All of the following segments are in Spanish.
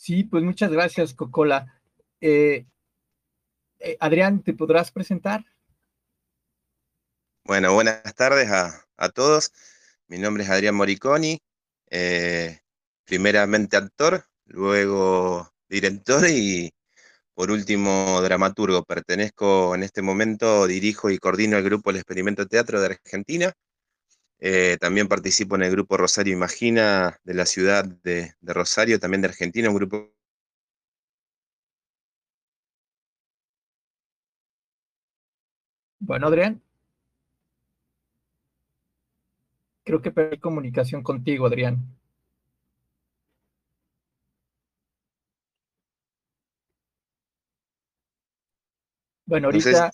Sí, pues muchas gracias, Cocola. Eh, eh, Adrián, ¿te podrás presentar? Bueno, buenas tardes a, todos. Mi nombre es Adrián Moriconi, eh, primeramente actor, luego director y por último dramaturgo. Pertenezco en este momento, dirijo y coordino el grupo El Experimento Teatro de Argentina. Eh, también participo en el grupo Rosario Imagina de la ciudad de, de Rosario, también de Argentina, un grupo Bueno, Adrián. Creo que perdí comunicación contigo, Adrián. Bueno, ahorita...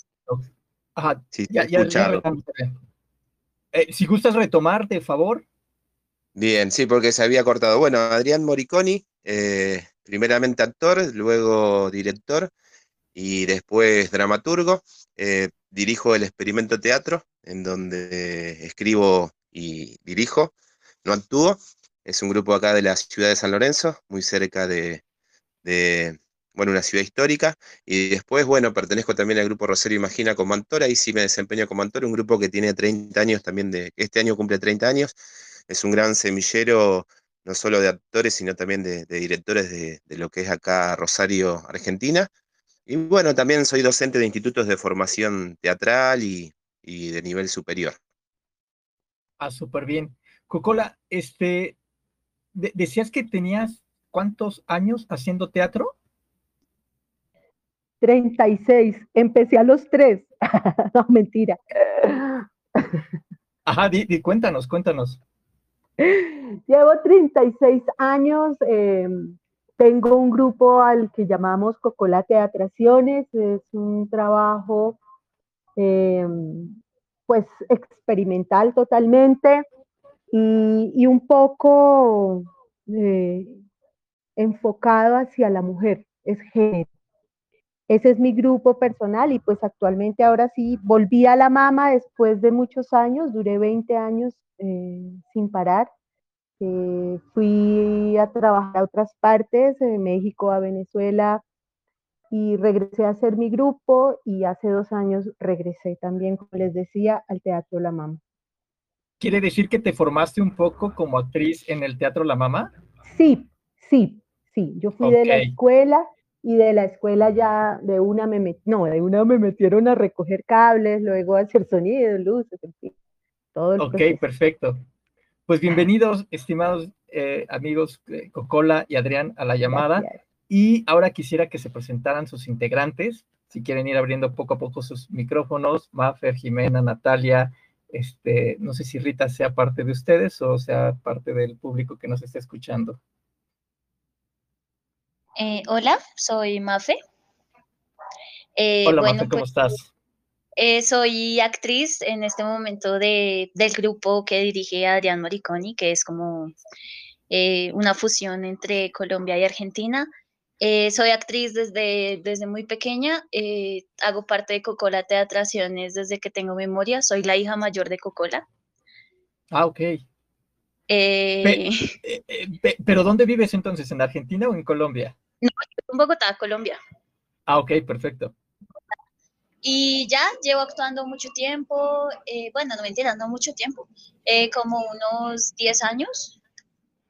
Ajá, ya, ya, eh, si gustas retomar, de favor. Bien, sí, porque se había cortado. Bueno, Adrián Moriconi, eh, primeramente actor, luego director y después dramaturgo. Eh, dirijo el Experimento Teatro, en donde escribo y dirijo, no actúo. Es un grupo acá de la ciudad de San Lorenzo, muy cerca de, bueno, una ciudad histórica. Y después, bueno, pertenezco también al grupo Rosario Imagina como actor, ahí sí me desempeño como actor, un grupo que tiene 30 años también, de, este año cumple 30 años. Es un gran semillero, no solo de actores, sino también de, directores de, de lo que es acá Rosario, Argentina. Y bueno, también soy docente de institutos de formación teatral y, de nivel superior. Ah, súper bien. Cocola, este, decías que tenías cuántos años haciendo teatro? 36. Empecé a los tres. no, mentira. Ajá, cuéntanos, cuéntanos. Llevo 36 años. Eh, tengo un grupo al que llamamos Cocola Teatraciones, es un trabajo em, pues experimental totalmente y, un poco eh, enfocado hacia la mujer, es género. Ese es mi grupo personal y pues actualmente ahora sí volví a la mama después de muchos años, duré 20 años eh, sin parar eh, fui a trabajar a otras partes, de México, a Venezuela, y regresé a hacer mi grupo y hace dos años regresé también, como les decía, al Teatro La Mama. ¿Quiere decir que te formaste un poco como actriz en el Teatro La Mama? Sí, sí, sí. Yo fui de la escuela y de la escuela ya de una me no, de una me metieron a recoger cables, luego a hacer sonido, luces, en fin. Todo el ok, perfecto. Pues bienvenidos, estimados eh, amigos eh, Cocola y Adrián, a la llamada. Y ahora quisiera que se presentaran sus integrantes, si quieren ir abriendo poco a poco sus micrófonos, Mafer, Jimena, Natalia, este, no sé si Rita sea parte de ustedes o sea parte del público que nos está escuchando. Eh, hola, soy Mafe. hola Mafe, ¿cómo pues, estás? Eh, soy actriz en este momento de, del grupo que dirige Adrián Moriconi, que es como eh, una fusión entre Colombia y Argentina. Eh, soy actriz desde, desde muy pequeña, hago parte de Cocola Teatraciones desde que tengo memoria, soy la hija mayor de Cocola. Ah, ok. pero ¿dónde vives entonces? ¿En Argentina o en Colombia? No, en Bogotá, Colombia. Ah, ok, perfecto. Y ya llevo actuando mucho tiempo, eh, bueno, no mentira, no mucho tiempo, eh, como unos 10 años.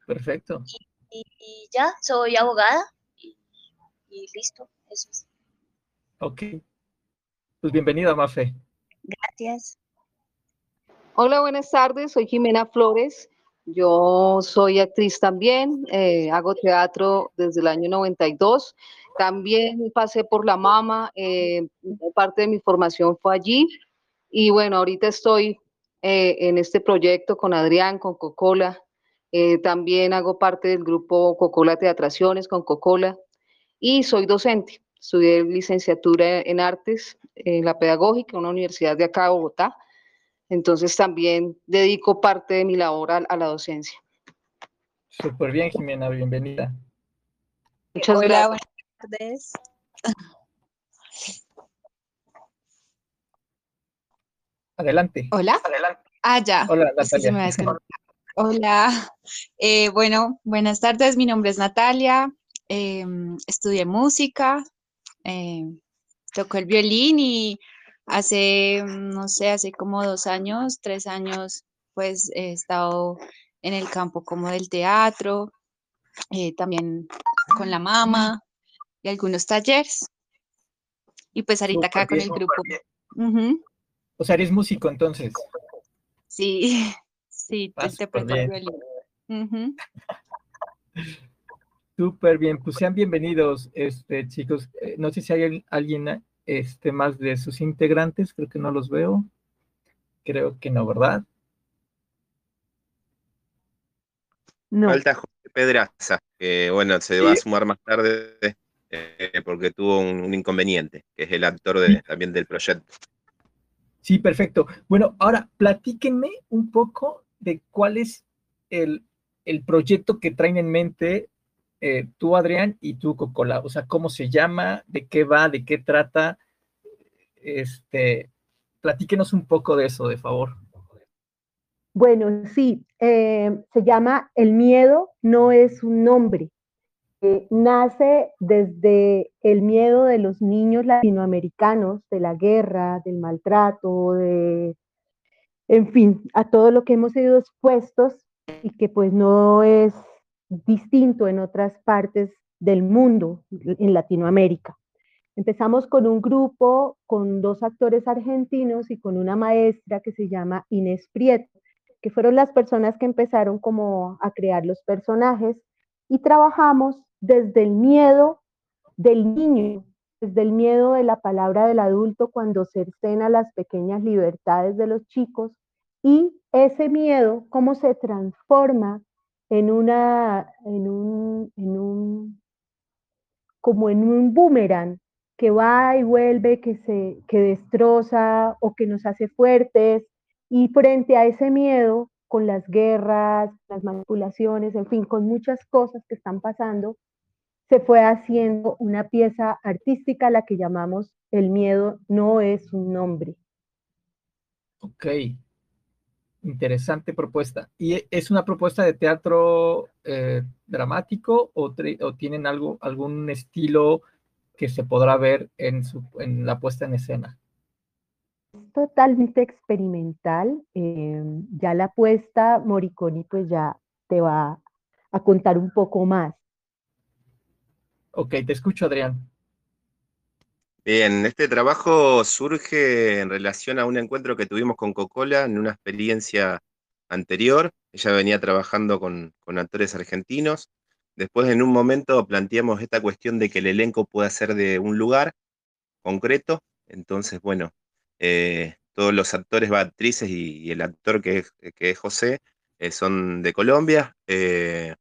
Perfecto. Y, ya, soy abogada y, listo, eso es. Ok. Pues bienvenida, Mafe. Gracias. Hola, buenas tardes, soy Jimena Flores. Yo soy actriz también, eh, hago teatro desde el año 92 también pasé por la mama, eh, parte de mi formación fue allí. Y bueno, ahorita estoy eh, en este proyecto con Adrián, con Cocola. También hago parte del grupo Cocola Teatraciones con Cocola. Y soy docente. Estudié licenciatura en artes en la pedagógica, en una universidad de acá, Bogotá. Entonces también dedico parte de mi labor a, la docencia. Súper bien, Jimena, bienvenida. Muchas gracias tardes. Adelante. Hola. Adelante. Ah, ya. Hola, Natalia. Hola. Eh, bueno, buenas tardes. Mi nombre es Natalia. em, estudié música, em, toco el violín y hace, no sé, hace como dos años, tres años, pues he estado en el campo como del teatro, eh, también con la mamá y algunos talleres. Y pues ahorita acá con el grupo. O sea, eres músico entonces. Sí, sí, te interpreto el violín. Súper bien, pues sean bienvenidos, este, chicos. Eh, no sé si hay alguien este, más de sus integrantes, creo que no los veo. Creo que no, ¿verdad? No. Falta José Pedraza, que bueno, se va a sumar más tarde eh, porque tuvo un, inconveniente, que es el actor de, también del proyecto. Sí, perfecto. Bueno, ahora platíquenme un poco de cuál es el, el proyecto que traen en mente eh, tú, Adrián, y tú, Cocola. O sea, cómo se llama, de qué va, de qué trata. Este, platíquenos un poco de eso, de favor. Bueno, sí, eh, se llama El miedo no es un nombre. Eh, nace desde el miedo de los niños latinoamericanos, de la guerra, del maltrato, de, en fin, a todo lo que hemos sido expuestos y que pues no es distinto en otras partes del mundo, en Latinoamérica. Empezamos con un grupo, con dos actores argentinos y con una maestra que se llama Inés Prieto, que fueron las personas que empezaron como a crear los personajes y trabajamos desde el miedo del niño, desde el miedo de la palabra del adulto cuando cercena las pequeñas libertades de los chicos y ese miedo, cómo se transforma en una, en un, en un, como en un boomerang que va y vuelve, que se, que destroza o que nos hace fuertes. Y frente a ese miedo, con las guerras, las manipulaciones, en fin, con muchas cosas que están pasando, se fue haciendo una pieza artística, la que llamamos El miedo no es un nombre. Ok, Interesante propuesta. ¿Y es una propuesta de teatro eh, dramático o, tienen algo, algún estilo que se podrá ver en, su, en la puesta en escena? Totalmente experimental. Eh, ya la puesta, Moriconi, pues ya te va a contar un poco más. Ok, te escucho, Adrián. Bien, este trabajo surge en relación a un encuentro que tuvimos con Cocola en una experiencia anterior. Ella venía trabajando con, actores argentinos. Después, en un momento, planteamos esta cuestión de que el elenco pueda ser de un lugar concreto. Entonces, bueno, eh, todos los actores, actrices y, el actor que es, que es José eh, son de Colombia. Eh,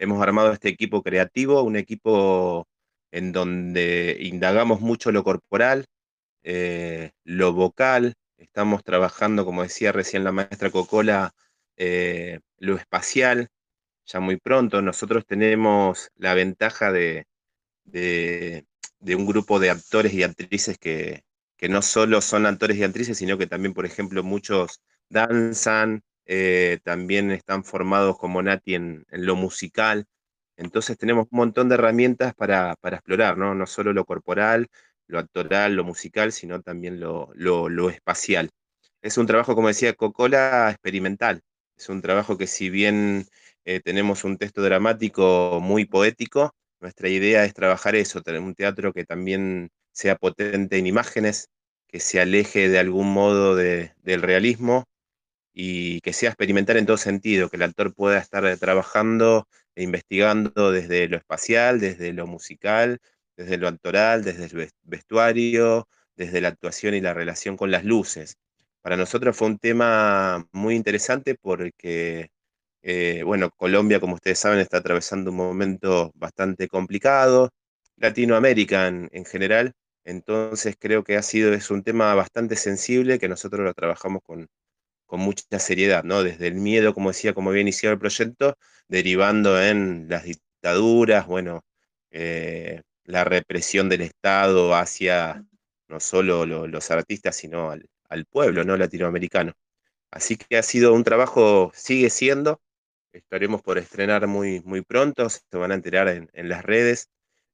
hemos armado este equipo creativo, un equipo en donde indagamos mucho lo corporal, eh, lo vocal, estamos trabajando, como decía recién la maestra Cocola, eh, lo espacial, ya muy pronto. Nosotros tenemos la ventaja de, un grupo de actores y actrices que, no solo son actores y actrices, sino que también, por ejemplo, muchos danzan, eh, también están formados como Nati en lo musical. Entonces tenemos un montón de herramientas para, explorar, ¿no? No solo lo corporal, lo actoral, lo musical, sino también lo, espacial. Es un trabajo, como decía Cocola, experimental. Es un trabajo que si bien eh, tenemos un texto dramático muy poético, nuestra idea es trabajar eso, tener un teatro que también sea potente en imágenes, que se aleje de algún modo del realismo y que sea experimental en todo sentido, que el actor pueda estar trabajando e investigando desde lo espacial, desde lo musical, desde lo actoral, desde el vestuario, desde la actuación y la relación con las luces. Para nosotros fue un tema muy interesante porque, eh, bueno, Colombia, como ustedes saben, está atravesando un momento bastante complicado, Latinoamérica en, en general, entonces creo que ha sido, es un tema bastante sensible que nosotros lo trabajamos con, con mucha seriedad, ¿no? Desde el miedo, como decía, como había iniciado el proyecto, derivando en las dictaduras, bueno, eh, la represión del Estado hacia no solo los artistas, sino al, pueblo, ¿no? Latinoamericano. Así que ha sido un trabajo, sigue siendo, estaremos por estrenar muy, muy pronto, se van a enterar en, en las redes.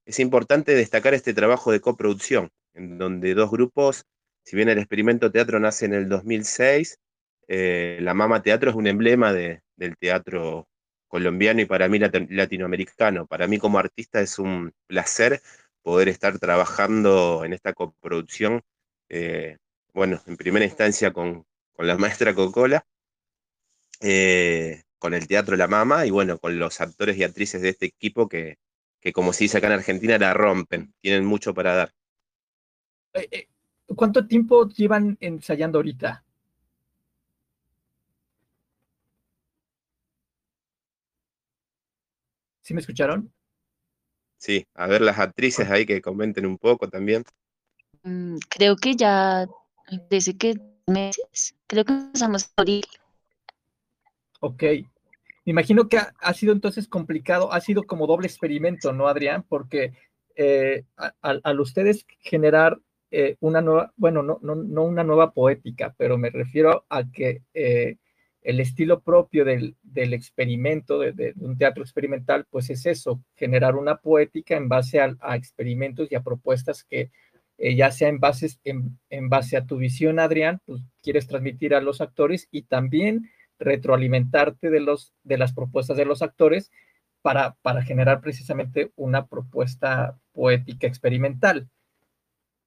Es importante destacar este trabajo de coproducción, en donde dos grupos, si bien el experimento teatro nace en el 2006, eh, la Mama Teatro es un emblema de, del teatro colombiano y para mí latinoamericano. Para mí como artista es un placer poder estar trabajando en esta coproducción, eh, bueno, en primera instancia con, la maestra Cocola, eh, con el Teatro La Mama y bueno, con los actores y actrices de este equipo que, que como se dice acá en Argentina, la rompen, tienen mucho para dar. ¿Cuánto tiempo llevan ensayando ahorita? ¿Sí me escucharon? Sí, a ver las actrices ahí que comenten un poco también. Mm, creo que ya desde que meses, creo que empezamos a abril. Ok. Me imagino que ha, sido entonces complicado, ha sido como doble experimento, ¿no, Adrián? Porque eh, al ustedes generar eh, una nueva, bueno, no, no, no, una nueva poética, pero me refiero a que eh, el estilo propio del, experimento, de, un teatro experimental, pues es eso, generar una poética en base a, experimentos y a propuestas que eh, ya sea en, bases, en, base a tu visión, Adrián, pues quieres transmitir a los actores y también retroalimentarte de, los, de las propuestas de los actores para, para generar precisamente una propuesta poética experimental.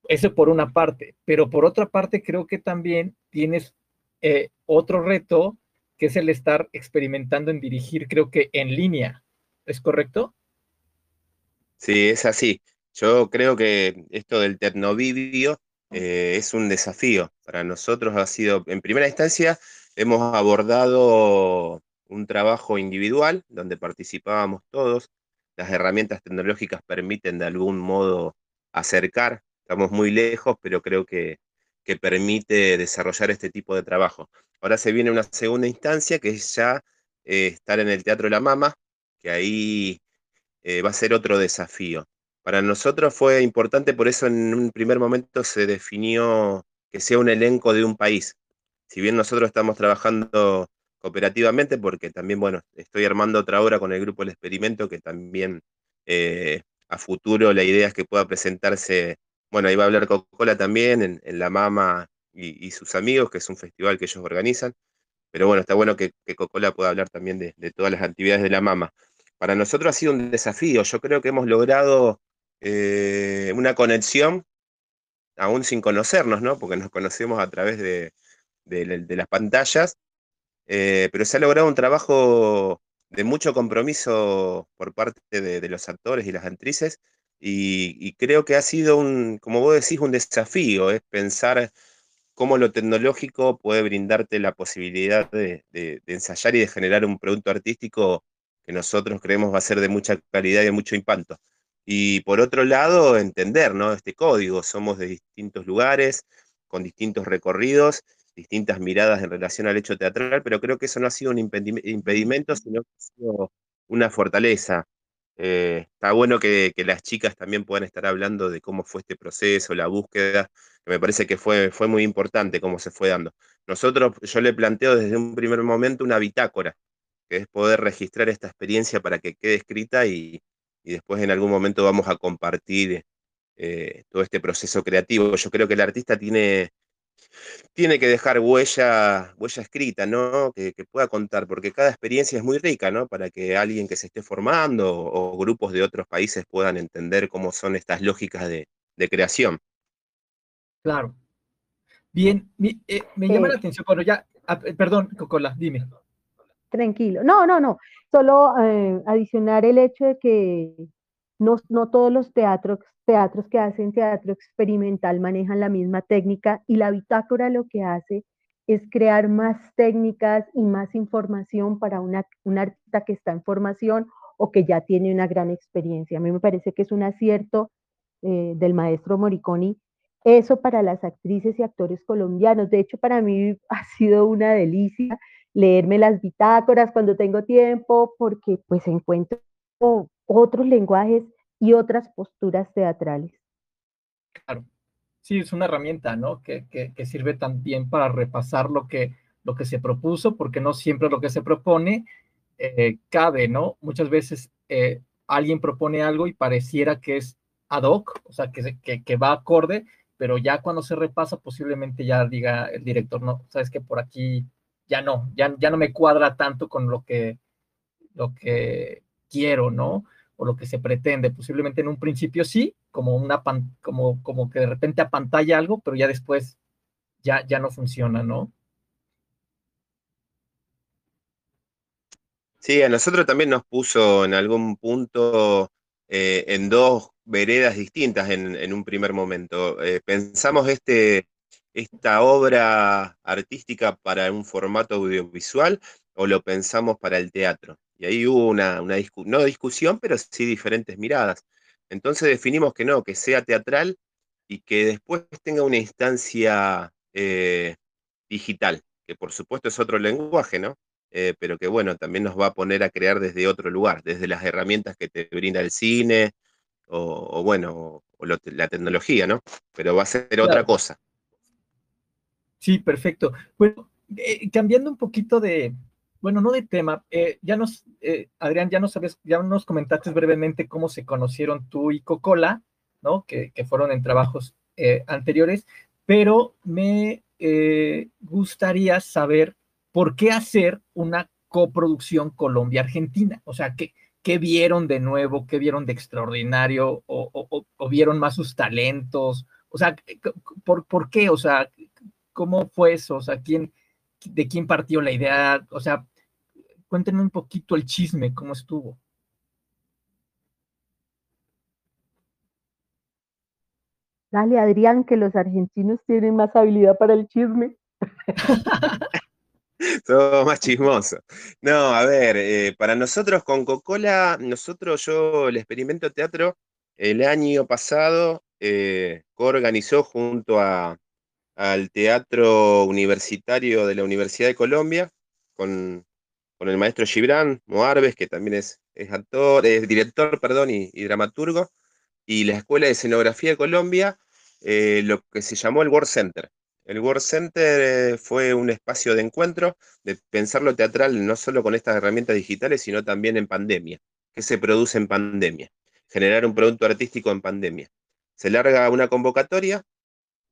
Eso por una parte, pero por otra parte creo que también tienes eh, otro reto que es el estar experimentando en dirigir, creo que en línea. ¿Es correcto? Sí, es así. Yo creo que esto del tecnovideo eh, es un desafío. Para nosotros ha sido, en primera instancia, hemos abordado un trabajo individual donde participábamos todos. Las herramientas tecnológicas permiten de algún modo acercar. Estamos muy lejos, pero creo que, que permite desarrollar este tipo de trabajo. Ahora se viene una segunda instancia que es ya eh, estar en el Teatro La Mama, que ahí eh, va a ser otro desafío. Para nosotros fue importante, por eso en un primer momento se definió que sea un elenco de un país. Si bien nosotros estamos trabajando cooperativamente, porque también, bueno, estoy armando otra obra con el grupo El Experimento, que también eh, a futuro la idea es que pueda presentarse, bueno, ahí va a hablar Coca-Cola también, en, La Mama y, sus amigos, que es un festival que ellos organizan. Pero bueno, está bueno que, Cocola pueda hablar también de, todas las actividades de la mama. Para nosotros ha sido un desafío. Yo creo que hemos logrado eh, una conexión, aún sin conocernos, ¿no? Porque nos conocemos a través de, las pantallas. Eh, pero se ha logrado un trabajo de mucho compromiso por parte de, los actores y las actrices. Y, creo que ha sido un, como vos decís, un desafío, es pensar cómo lo tecnológico puede brindarte la posibilidad de, ensayar y de generar un producto artístico que nosotros creemos va a ser de mucha calidad y de mucho impacto. Y por otro lado, entender ¿no? este código. Somos de distintos lugares, con distintos recorridos, distintas miradas en relación al hecho teatral, pero creo que eso no ha sido un impedimento, sino que ha sido una fortaleza. Eh, está bueno que, las chicas también puedan estar hablando de cómo fue este proceso, la búsqueda, que me parece que fue, muy importante cómo se fue dando. Nosotros, yo le planteo desde un primer momento una bitácora, que es poder registrar esta experiencia para que quede escrita y, después en algún momento vamos a compartir eh, todo este proceso creativo. Yo creo que el artista tiene tiene que dejar huella, huella escrita, ¿no? Que, pueda contar, porque cada experiencia es muy rica, ¿no? Para que alguien que se esté formando o, grupos de otros países puedan entender cómo son estas lógicas de, creación. Claro. Bien, eh, me llama la atención, bueno, ya, ah, eh, perdón, Cocola, dime. Tranquilo. No, no, no. Solo eh, adicionar el hecho de que no, no todos los teatros teatros que hacen teatro experimental manejan la misma técnica y la bitácora lo que hace es crear más técnicas y más información para una, un artista que está en formación o que ya tiene una gran experiencia. A mí me parece que es un acierto eh, del maestro Moriconi eso para las actrices y actores colombianos. De hecho, para mí ha sido una delicia leerme las bitácoras cuando tengo tiempo porque pues encuentro otros lenguajes y otras posturas teatrales. Claro, sí, es una herramienta, ¿no? Que, sirve también para repasar lo que, lo que se propuso, porque no siempre lo que se propone eh, cabe, ¿no? Muchas veces eh, alguien propone algo y pareciera que es ad hoc, o sea, que, que, que, va acorde, pero ya cuando se repasa posiblemente ya diga el director, no, sabes que por aquí ya no, ya, ya no me cuadra tanto con lo que, lo que quiero, ¿no? O lo que se pretende. Posiblemente en un principio sí, como, una como, como que de repente apantalla algo, pero ya después ya, ya no funciona, ¿no? Sí, a nosotros también nos puso en algún punto eh, en dos veredas distintas en, un primer momento. Eh, pensamos este, esta obra artística para un formato audiovisual o lo pensamos para el teatro. Y ahí hubo una, una no discusión, pero sí diferentes miradas. Entonces definimos que no, que sea teatral y que después tenga una instancia eh, digital, que por supuesto es otro lenguaje, ¿no? Eh, pero que bueno, también nos va a poner a crear desde otro lugar, desde las herramientas que te brinda el cine o, bueno, o la tecnología, ¿no? Pero va a ser otra cosa. Sí, perfecto. Bueno, eh, cambiando un poquito de, bueno, no de tema, eh, ya nos, Adrián, ya nos, sabes, ya nos comentaste brevemente cómo se conocieron tú y Cocola, ¿no? Que, que fueron en trabajos anteriores, pero me gustaría saber ¿por qué hacer una coproducción Colombia-Argentina? O sea, ¿qué, ¿qué, vieron de nuevo? ¿Qué vieron de extraordinario? ¿O, vieron más sus talentos? O sea, ¿por, ¿por, qué? O sea, ¿cómo fue eso? O sea, ¿quién, ¿de quién partió la idea? O sea, cuéntenme un poquito el chisme, ¿cómo estuvo? Dale, Adrián, que los argentinos tienen más habilidad para el chisme. Todo más chismoso. No, a ver, eh, para nosotros con Coca-Cola, nosotros, yo el experimento teatro, el año pasado, eh, organizó junto a, al Teatro Universitario de la Universidad de Colombia, con, el maestro Gibran Moarbes, que también es, actor, es director, perdón, y, dramaturgo, y la Escuela de Escenografía de Colombia, eh, lo que se llamó el World Center. El World Center eh, fue un espacio de encuentro, de pensar lo teatral no solo con estas herramientas digitales, sino también en pandemia. ¿Qué se produce en pandemia? Generar un producto artístico en pandemia. Se larga una convocatoria,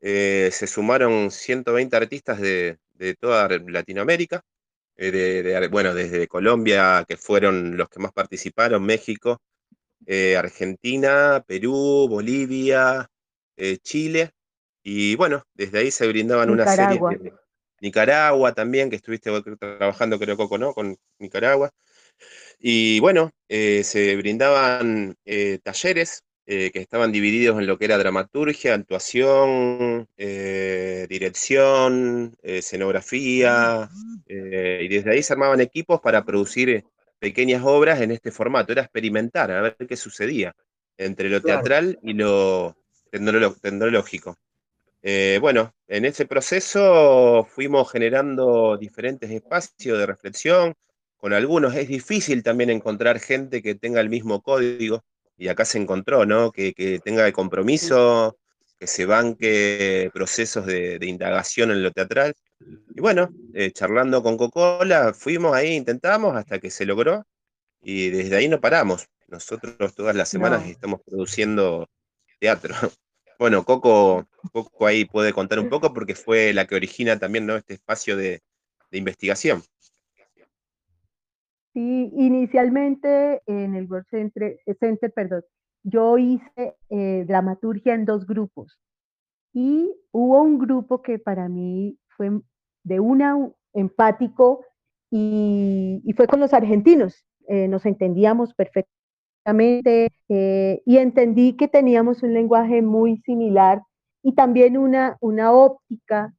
eh, se sumaron 120 artistas de, toda Latinoamérica, eh, bueno, desde Colombia, que fueron los que más participaron, México, Argentina, Perú, Bolivia, Chile, y bueno, desde ahí se brindaban una serie de... Nicaragua también, que estuviste trabajando, creo, Coco, ¿no? Con Nicaragua. Y bueno, eh, se brindaban eh, talleres eh, que estaban divididos en lo que era dramaturgia, actuación, dirección, escenografía, y desde ahí se armaban equipos para producir pequeñas obras en este formato. Era experimentar, a ver qué sucedía entre lo teatral y lo tecnológico. Eh, bueno, en ese proceso fuimos generando diferentes espacios de reflexión. Con algunos es difícil también encontrar gente que tenga el mismo código, y acá se encontró, ¿no? Que, tenga el compromiso, que se banque procesos de, indagación en lo teatral. Y bueno, eh, charlando con Coca-Cola, fuimos ahí, intentamos hasta que se logró, y desde ahí no paramos. Nosotros todas las semanas estamos produciendo teatro. Bueno, Coco, Coco ahí puede contar un poco porque fue la que origina también ¿no? este espacio de, investigación. Sí, inicialmente en el World Center, Center perdón, yo hice eh, dramaturgia en dos grupos y hubo un grupo que para mí fue de una empático y, fue con los argentinos. Eh, nos entendíamos perfectamente eh, y entendí que teníamos un lenguaje muy similar y también una, una óptica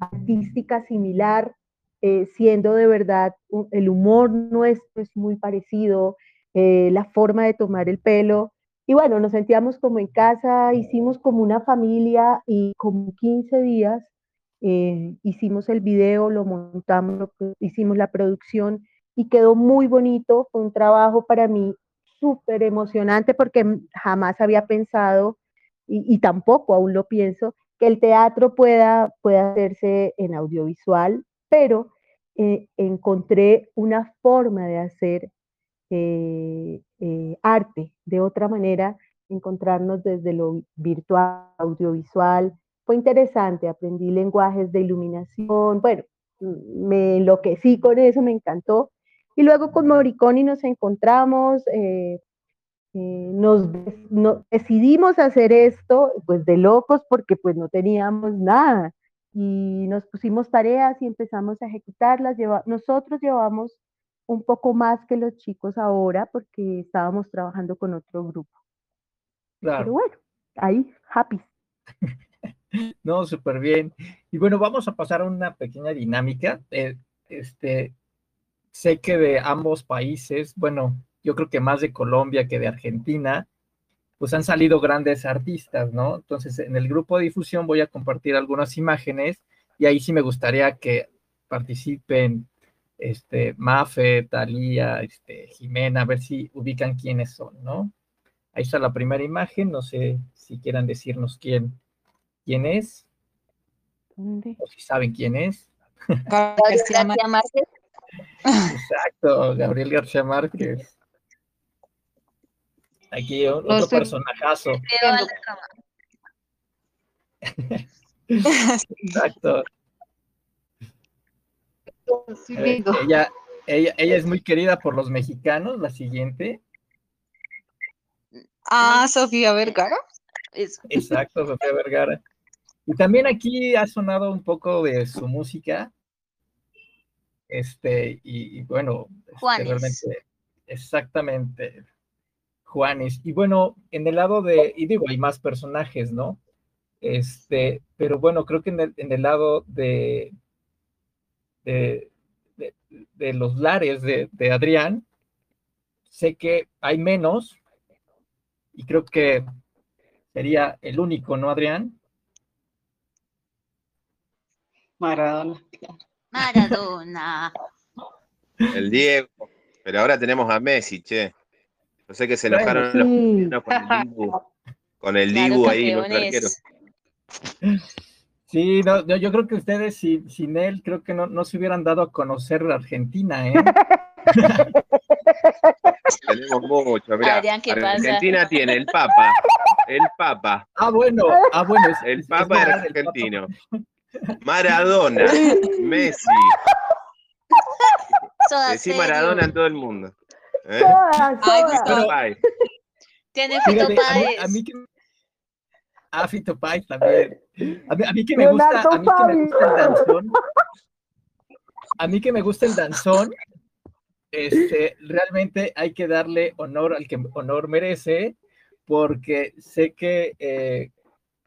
artística similar, eh, siendo de verdad el humor nuestro es muy parecido, eh, la forma de tomar el pelo. Y bueno, nos sentíamos como en casa, hicimos como una familia y como 15 días hicimos el video, lo montamos, hicimos la producción y quedó muy bonito. Fue un trabajo para mí súper emocionante porque jamás había pensado, y, tampoco aún lo pienso, que el teatro pueda, pueda hacerse en audiovisual, pero eh, encontré una forma de hacer arte de otra manera, encontrarnos desde lo virtual, audiovisual. Fue interesante, aprendí lenguajes de iluminación, bueno, me enloquecí con eso, me encantó. Y luego con Moriconi nos encontramos, eh, nos, decidimos hacer esto pues de locos porque pues no teníamos nada y nos pusimos tareas y empezamos a ejecutarlas. nosotros llevamos un poco más que los chicos ahora porque estábamos trabajando con otro grupo. Pero bueno, ahí, happy. no, súper bien. Y bueno, vamos a pasar a una pequeña dinámica. Eh, este, sé que de ambos países, bueno, yo creo que más de Colombia que de Argentina, pues han salido grandes artistas, ¿no? Entonces, en el grupo de difusión voy a compartir algunas imágenes y ahí sí me gustaría que participen este, Mafe, Talía, este, Jimena, a ver si ubican quiénes son, ¿no? Ahí está la primera imagen, no sé si quieran decirnos quién, quién es, o si saben quién es. García Márquez. Exacto, Gabriel García Márquez. Aquí otro personajazo. Exacto. Ella, ella, ella es muy querida por los mexicanos, la siguiente. Ah, Sofía Vergara. Exacto, Sofía Vergara. Y también aquí ha sonado un poco de su música. Este, y, bueno, este, realmente, exactamente. Juanes. Y bueno, en el lado de, y digo, hay más personajes, ¿no? Este, pero bueno, creo que en el, en el lado de, de, los lares de, de Adrián, sé que hay menos, y creo que sería el único, ¿no, Adrián? Maradona. Maradona. El Diego. Pero ahora tenemos a Messi, che. No sé que se enojaron los con el Dibu, con el Dibu ahí, los arqueros. Sí, no, yo, creo que ustedes sin, él creo que no, se hubieran dado a conocer la Argentina, ¿eh? Tenemos mucho, mira. Argentina tiene el Papa, el Papa. Ah, bueno, ah, bueno. el Papa es argentino. Maradona, Messi. Decí Maradona en todo el mundo. ¿Eh? Tiene Fito Páez. A mí, que... Ah, Fito Páez también. A mí, que me gusta, a mí que me gusta el danzón. A mí que me gusta el danzón, este, realmente hay que darle honor al que honor merece, porque sé que eh,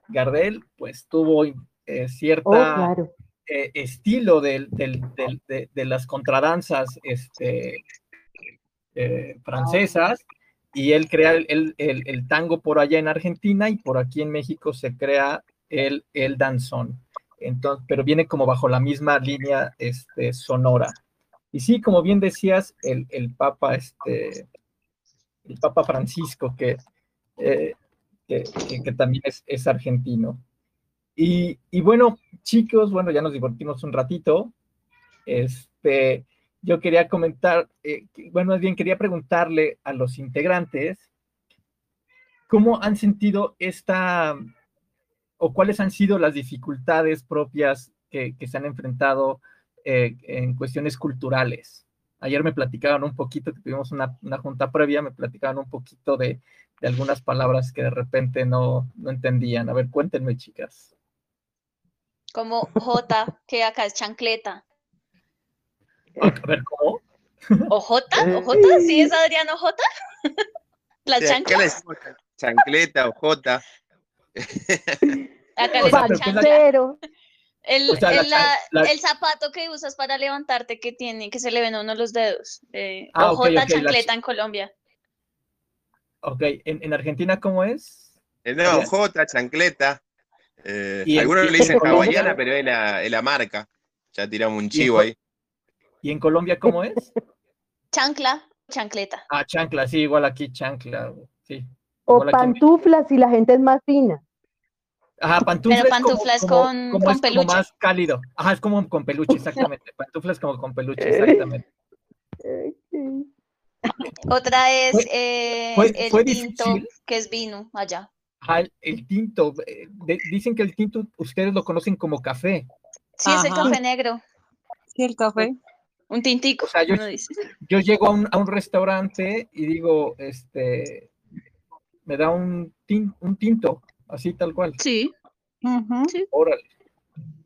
Gardel, pues, tuvo eh, cierta oh, eh, estilo del, del, de, de, las contradanzas este, eh, francesas y él crea el, el, tango por allá en Argentina y por aquí en México se crea el, el danzón. Entonces, pero viene como bajo la misma línea este, sonora. Y sí, como bien decías, el, el Papa, este, el Papa Francisco, que, eh, que, que, también es, es argentino. Y, y, bueno, chicos, bueno, ya nos divertimos un ratito. Este, yo quería comentar, eh, bueno, más bien quería preguntarle a los integrantes cómo han sentido esta, o cuáles han sido las dificultades propias que, se han enfrentado eh, en cuestiones culturales. Ayer me platicaban un poquito, que tuvimos una, junta previa, me platicaban un poquito de, algunas palabras que de repente no, no entendían. A ver, cuéntenme, chicas. Como J, que acá es chancleta. A ver, ¿cómo? ¿Ojota? ¿Ojota? ¿Sí es Adrián Ojota? ¿La chancleta? Chancleta, ojota. Acá le chancleta. El, el, zapato que usas para levantarte que tiene, que se le ven uno los dedos. Eh, ah, ojota, chancleta en Colombia. Ok, ¿En, ¿en, Argentina cómo es? Eh, no, ojota, chancleta. Eh, algunos le dicen hawaiana, pero es la, es la marca. Ya tiramos un chivo ahí. ¿Y en Colombia cómo es? Chancla, chancleta. Ah, chancla, sí, igual aquí chancla, sí. O pantuflas si la gente es más fina. Ajá, pantufla, Pero pantuflas es como, con- como- como con es como peluche. más cálido. Ajá, es como con peluche, exactamente. Pantuflas como con peluche, exactamente. Otra es Fue- eh, fue- el fue tinto, difícil. que es vino allá. Ajá, el, el tinto. eh, de- dicen que el tinto ustedes lo conocen como café. Sí, es el café negro, Sí, el café. Un tintico, O sea, yo- uno dice. Yo llego a un, a un restaurante y digo, este, me da un, tin- un tinto, así tal cual. Sí, Ujú. Órale.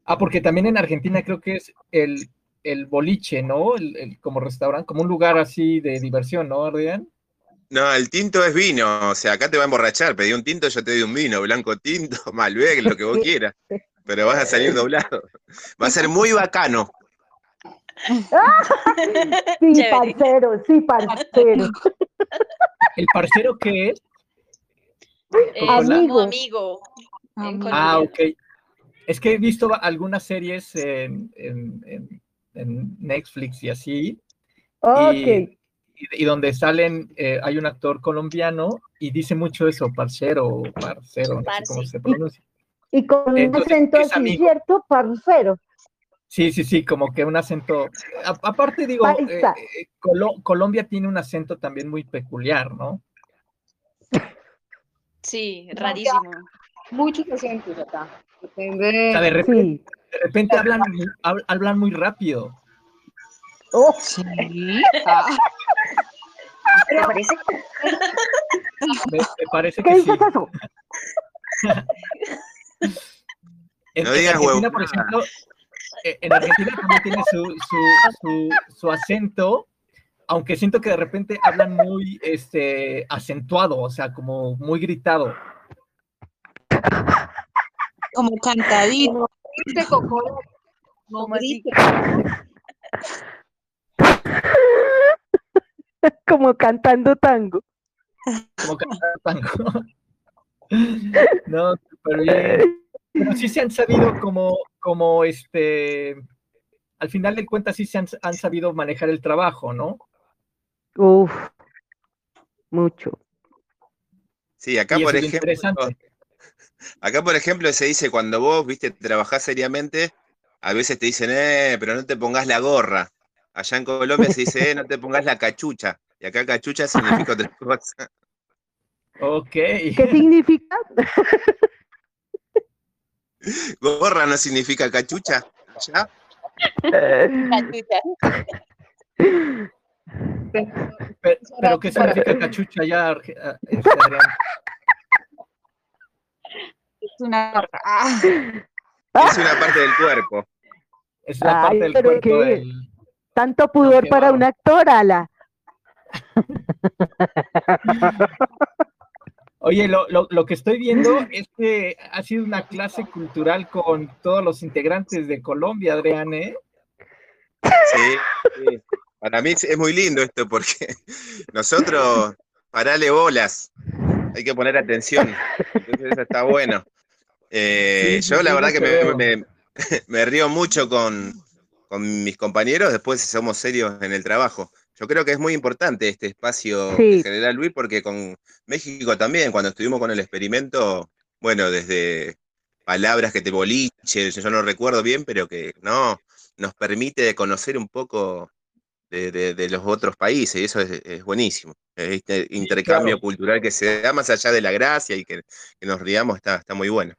Ah, porque también en Argentina creo que es el, el boliche, ¿no? El, el- como restaurante, como un lugar así de diversión, ¿no, Adrián? No, el tinto es vino, o sea, acá te va a emborrachar, pedí un tinto, yo te doy un vino, blanco tinto, Malbec, lo que vos quieras, pero vas a salir doblado. Va a ser muy bacano. Sí, Chévere. parcero, sí, parcero. ¿El parcero qué es? como Amigo. amigo. Ah, ok. Es que he visto algunas series en, en- en- en Netflix y así, Ok. y, y donde salen, eh, hay un actor colombiano y dice mucho eso, parcero o parcero, no sé cómo se pronuncia. Y con un acento así. ¿cierto? Parcero. Sí, sí, sí, como que un acento. a- aparte, digo, eh, eh, Colo- Colombia tiene un acento también muy peculiar, ¿no? Sí, rarísimo. Muchos acentos acá. O Depende. sea, de repente, Sí. de repente hablan, hablan muy rápido. Oh, Sí. Ah, ¿Te parece? Me, me parece ¿Qué que sí. dices eso? En, No Argentina, por huevonada. ejemplo, en Argentina también tiene su, su, su, su acento, aunque siento que de repente hablan muy este, acentuado, o sea, como muy gritado. Como cantadito. Como cantando tango. como cantar tango. No, pero bien. Pero sí se han sabido como, como este, al final de cuentas sí se han, han sabido manejar el trabajo, ¿no? Uf, mucho. Sí, acá por ejemplo, acá por ejemplo se dice cuando vos, viste, trabajás seriamente, a veces te dicen, eh, pero no te pongas la gorra. Allá en Colombia se dice, eh, no te pongas la cachucha. Y acá cachucha significa otra cosa. Ok. ¿Qué significa? Gorra no significa cachucha. ¿Ya? Catucha. Pe- Pero, ¿qué significa cachucha ya, ah, este? Es una. Es una parte del cuerpo. Es la parte del pero cuerpo del... Tanto pudor para bárbaro. un actor, Ala. Oye, lo, lo- lo que estoy viendo es que ha sido una clase cultural con todos los integrantes de Colombia, Adrián, ¿eh? Sí, sí. Para mí es muy lindo esto porque nosotros, parale bolas, hay que poner atención. Entonces eso está bueno. Eh, Sí, sí, yo la verdad que me, me- me río mucho con, con mis compañeros, después somos serios en el trabajo. Yo creo que es muy importante este espacio Sí. que genera Luis porque con México también, cuando estuvimos con el experimento, bueno, desde palabras que te boliche, yo no recuerdo bien, pero que no, nos permite conocer un poco de, de- de los otros países, y eso es, es buenísimo. Este intercambio claro. cultural que se da más allá de la gracia y que, que nos riamos está, está muy bueno.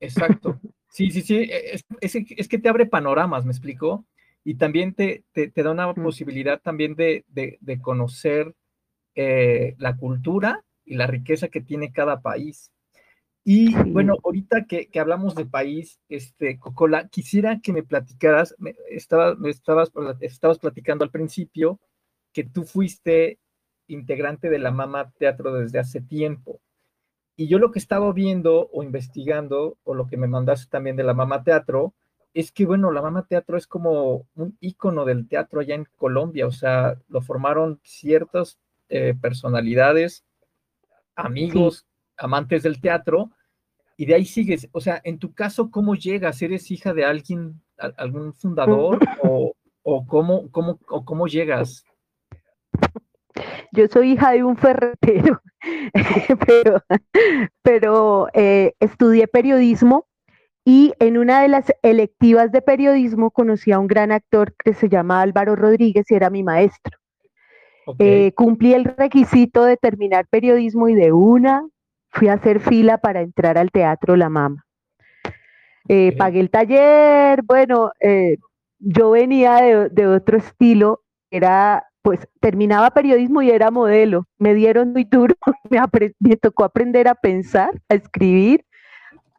Exacto. Sí, sí, sí. Es, es- es que te abre panoramas, ¿me explico? Y también te, te- te da una Mm. posibilidad también de, de- de conocer eh, la cultura y la riqueza que tiene cada país. Y bueno, ahorita que, que hablamos de país, este, Cocola, quisiera que me platicaras, me, estaba- me estabas, estabas platicando al principio que tú fuiste integrante de la Mama Teatro desde hace tiempo. Y yo lo que estaba viendo o investigando, o lo que me mandaste también de la Mama Teatro, es que, bueno, la Mama Teatro es como un ícono del teatro allá en Colombia, o sea, lo formaron ciertas eh, personalidades, amigos, amantes del teatro, y de ahí sigues. O sea, en tu caso, ¿cómo llegas? ¿Eres hija de alguien, a- algún fundador, o, o cómo, cómo, o cómo llegas? yo soy hija de un ferretero, pero, pero eh, estudié periodismo y en una de las electivas de periodismo conocí a un gran actor que se llama Álvaro Rodríguez y era mi maestro. Eh, cumplí el requisito de terminar periodismo y de una fui a hacer fila para entrar al Teatro La Mama. Eh, pagué el taller, bueno, eh, yo venía de, otro estilo, era, pues terminaba periodismo y era modelo, me dieron muy duro, me, tocó aprender a pensar, a escribir.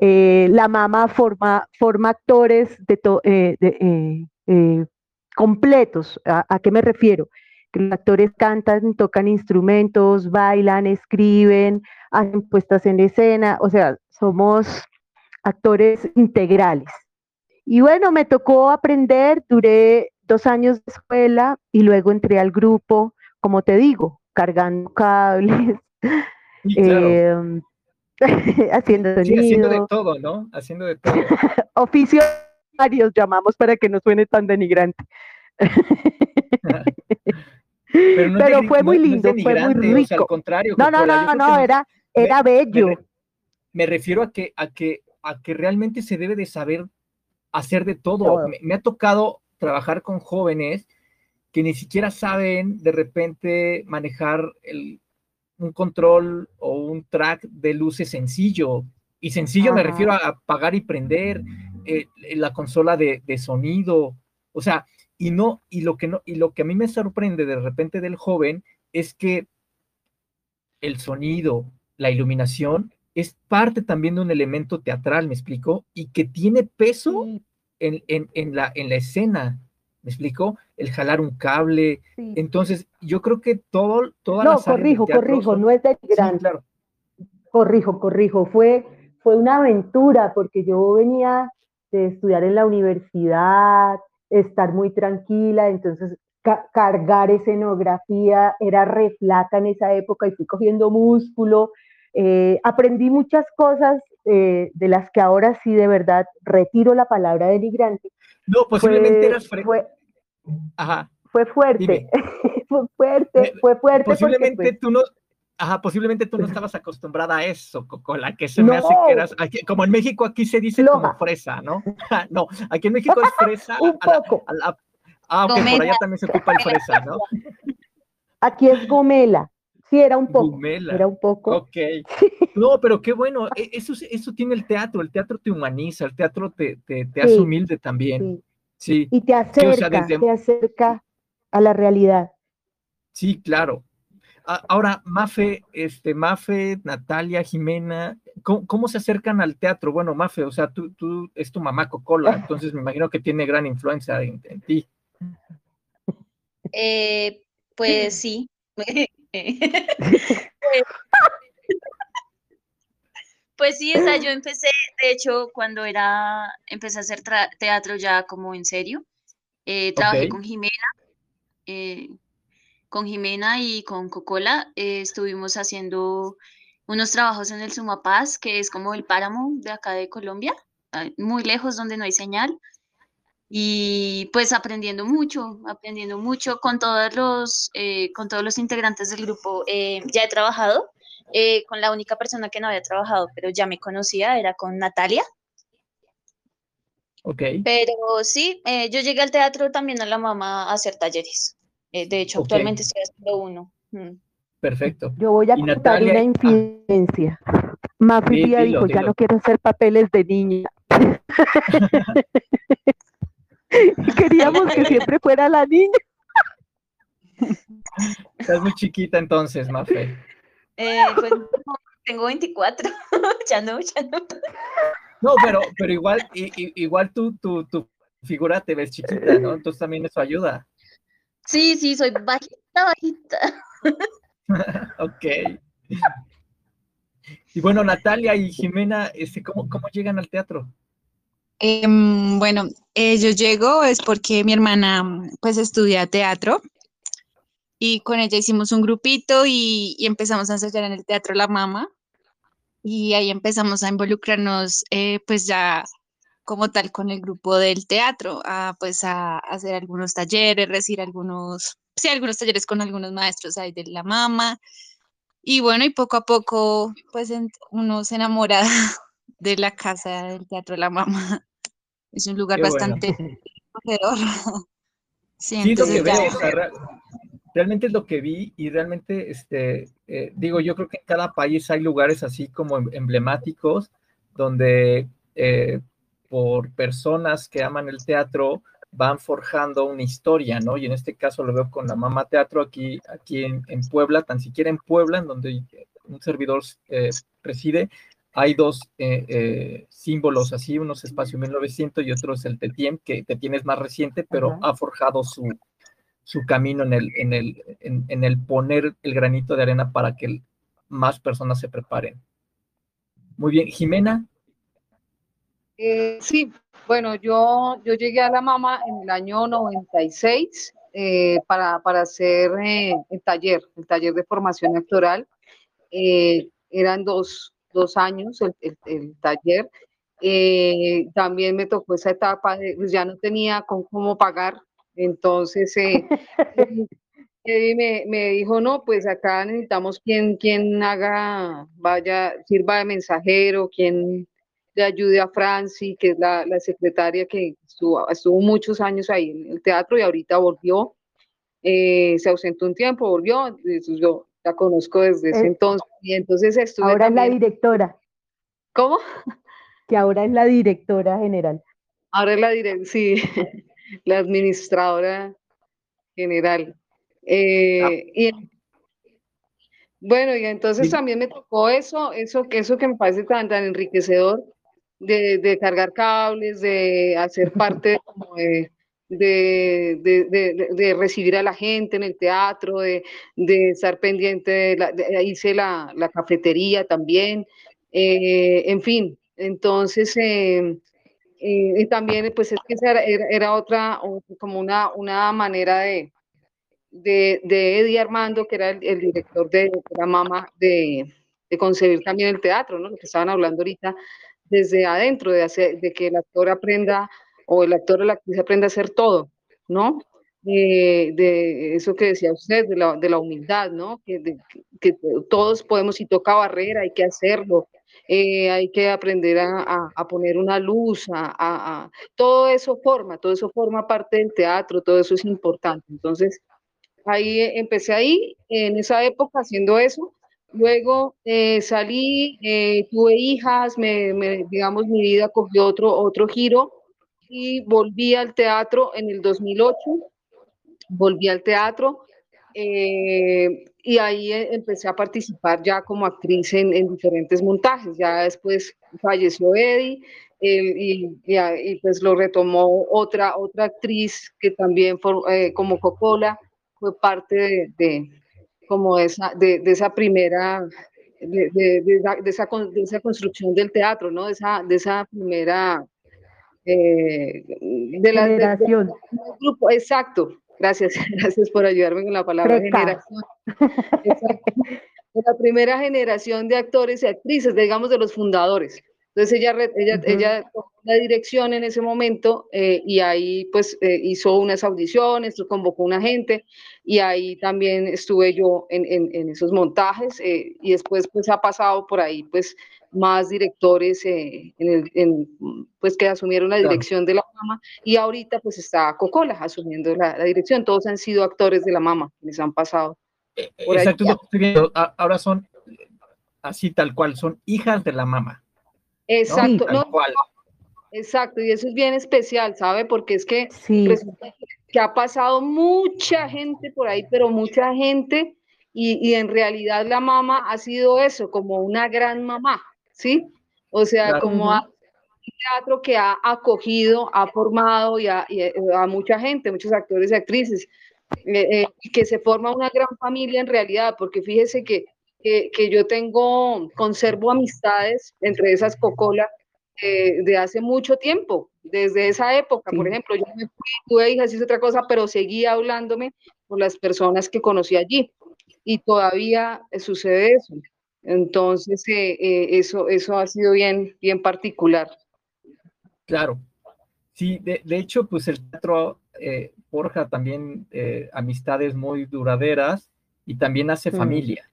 La Mama forma, forma actores de, completos, ¿A qué me refiero? los actores cantan, tocan instrumentos, bailan, escriben, hacen puestas en escena, o sea, somos actores integrales. Y bueno, me tocó aprender, duré dos años de escuela y luego entré al grupo, como te digo, cargando cables, em, haciendo sonido. haciendo de todo, ¿no? Haciendo de todo. Oficios varios llamamos para que no suene tan denigrante. Pero, fue muy lindo, fue muy rico. al contrario, no, no, no, no, era, era bello. Me, refiero a que, a, que, a que realmente se debe de saber hacer de todo. Me, ha tocado trabajar con jóvenes que ni siquiera saben de repente manejar el, un control o un track de luces sencillo. Y sencillo me refiero a apagar y prender eh, la consola de, de, sonido. O sea, y no, y lo que no, y lo que a mí me sorprende de repente del joven es que el sonido, la iluminación, es parte también de un elemento teatral, ¿me explico? Y que tiene peso en, en, la, en la escena, ¿me explico? El jalar un cable. Entonces, yo creo que todo, todas no, corrijo, corrijo, no es de gran. claro. Corrijo, corrijo, fue, fue una aventura porque yo venía de estudiar en la universidad, estar muy tranquila, entonces cargar escenografía era re en esa época y fui cogiendo músculo. Eh, aprendí muchas cosas eh, de las que ahora sí de verdad retiro la palabra denigrante. No, posiblemente eras fue, Ajá. fue fuerte, fue fuerte, fue fuerte. Posiblemente pues tú no, Ajá, posiblemente tú no estabas acostumbrada a eso, la que se me hace que eras, como en México aquí se dice como fresa, ¿no? no, aquí en México es fresa. Un poco. ah, ok, por allá también se ocupa el fresa, ¿no? Aquí es gomela. Sí, era un poco. Era un poco. Ok. No, pero qué bueno, e, eso, eso tiene el teatro, el teatro te humaniza, el teatro te, te, hace humilde también. Sí. Y te acerca, te acerca a la realidad. Sí, claro. Ahora, Mafe, este, Mafe, Natalia, Jimena, ¿cómo, se acercan al teatro? Bueno, Mafe, o sea, tú, tú es tu mamá Cocola, entonces me imagino que tiene gran influencia en, ti. Eh, pues sí. pues sí, o sea, yo empecé, de hecho, cuando era, empecé a hacer teatro ya como en serio. Eh, trabajé con Jimena. Eh, con Jimena y con Cocola eh, estuvimos haciendo unos trabajos en el Sumapaz, que es como el páramo de acá de Colombia, ah, muy lejos donde no hay señal. Y pues aprendiendo mucho, aprendiendo mucho con todos los, eh, con todos los integrantes del grupo. Eh, ya he trabajado con la única persona que no había trabajado, pero ya me conocía, era con Natalia. Ok. Pero sí, yo llegué al teatro también a la mamá a hacer talleres. Eh, de hecho, actualmente estoy haciendo uno. Mm. Perfecto. Yo voy a contar una ah. infidencia. Mafi dijo, ya no quiero hacer papeles de niña. Queríamos que siempre fuera la niña. Estás muy chiquita entonces, Mafe. Eh, pues, tengo 24, ya no, ya no. No, pero, pero igual, igual tú, tu, tu figura te ves chiquita, ¿no? Entonces también eso ayuda. Sí, sí, soy bajita, bajita. ok. Y bueno, Natalia y Jimena, este, ¿cómo, cómo llegan al teatro? Em, bueno, eh, yo llego es porque mi hermana pues estudia teatro y con ella hicimos un grupito y, empezamos a ensayar en el Teatro La Mama y ahí empezamos a involucrarnos eh, pues ya como tal con el grupo del teatro, a, pues a, hacer algunos talleres, recibir algunos sí, algunos talleres con algunos maestros ahí de la mama. Y bueno, y poco a poco, pues uno se enamora de la casa del Teatro la Mama. Es un lugar bastante Sí, lo que veo, realmente es lo que vi y realmente, este, eh, digo, yo creo que en cada país hay lugares así como em, emblemáticos donde eh, por personas que aman el teatro van forjando una historia, ¿no? Y en este caso lo veo con la Mama Teatro aquí, aquí en, Puebla, tan siquiera en Puebla, en donde un servidor eh, reside, hay dos eh, eh, símbolos así, uno es Espacio 1900 y otro es el Tetiem, que Tetiem es más reciente, pero ha forjado su, su camino en el, en, el, en, el poner el granito de arena para que más personas se preparen. Muy bien, Jimena. Eh, sí, bueno, yo, yo llegué a la mama en el año 96 para, para, hacer el taller, el taller de formación actoral. eran dos, dos años el, taller. Eh, también me tocó esa etapa, de, pues ya no tenía con cómo pagar, entonces eh, me, me, dijo, no, pues acá necesitamos quien, quien haga, vaya, sirva de mensajero, quien le ayude a Franci, que es la, la secretaria que estuvo, estuvo, muchos años ahí en el teatro y ahorita volvió, eh, se ausentó un tiempo, volvió, yo la conozco desde ese entonces. Y entonces estuve. Ahora es la directora. ¿Cómo? Que ahora es la directora general. Ahora es la directora, sí, la administradora general. Eh, ah. y, bueno, y entonces también me tocó eso, eso, eso que me parece tan, tan enriquecedor de, de cargar cables, de hacer parte como de, de, de, de, recibir a la gente en el teatro, de, estar pendiente, de, la, hice la, la, cafetería también, eh, en fin, entonces eh, eh, también pues es que era, era, otra, como una, una manera de, de, Eddie Armando, que era el, director de, la mama, de, concebir también el teatro, ¿no? Que estaban hablando ahorita, desde adentro, de, hacer, de que el actor aprenda o el actor o la actriz aprende a hacer todo, ¿no? de eso que decía usted, de la, de la humildad, ¿no? Que, que, todos podemos, si toca barrera, hay que hacerlo, eh, hay que aprender a, a, poner una luz, a, a, todo eso forma, todo eso forma parte del teatro, todo eso es importante. Entonces, ahí empecé ahí, en esa época, haciendo eso. Luego eh, salí, eh, tuve hijas, me, me, digamos, mi vida cogió otro, otro giro y volví al teatro en el 2008, volví al teatro eh, y ahí e, empecé a participar ya como actriz en, diferentes montajes. Ya después falleció Eddie y, y, pues lo retomó otra, otra actriz que también fue, eh, como fue parte de, como esa, de, esa primera de, de, esa, de, esa, construcción del teatro, ¿no? De esa, de esa primera eh, de la generación. grupo, exacto. Gracias, gracias por ayudarme con la palabra generación. la primera generación de actores y actrices, digamos, de los fundadores. Entonces ella, ella, ella tomó la dirección en ese momento eh, y ahí pues eh, hizo unas audiciones, convocó una gente y ahí también estuve yo en, en, en esos montajes y después pues ha pasado por ahí pues más directores eh, en el, pues que asumieron la dirección de la mama y ahorita pues está Cocola asumiendo la, dirección. Todos han sido actores de la mama, les han pasado. Eh, exacto, ahora son así tal cual, son hijas de la mama. Exacto, exacto, y eso es bien especial, ¿sabe? Porque es que que ha pasado mucha gente por ahí, pero mucha gente, y, y en realidad la mama ha sido eso, como una gran mamá. ¿Sí? O sea, como un teatro que ha acogido, ha formado y a, mucha gente, muchos actores y actrices, eh, eh, y que se forma una gran familia en realidad, porque fíjese que, que, yo tengo, conservo amistades entre esas Cocola eh, de hace mucho tiempo, desde esa época, por ejemplo, yo me fui, tuve hijas, hice otra cosa, pero seguía hablándome con las personas que conocí allí, y todavía sucede eso. Entonces, eh, eh, eso, eso ha sido bien, bien particular. Claro. Sí, de, hecho, pues el teatro eh, forja también amistades muy duraderas y también hace mm. familia.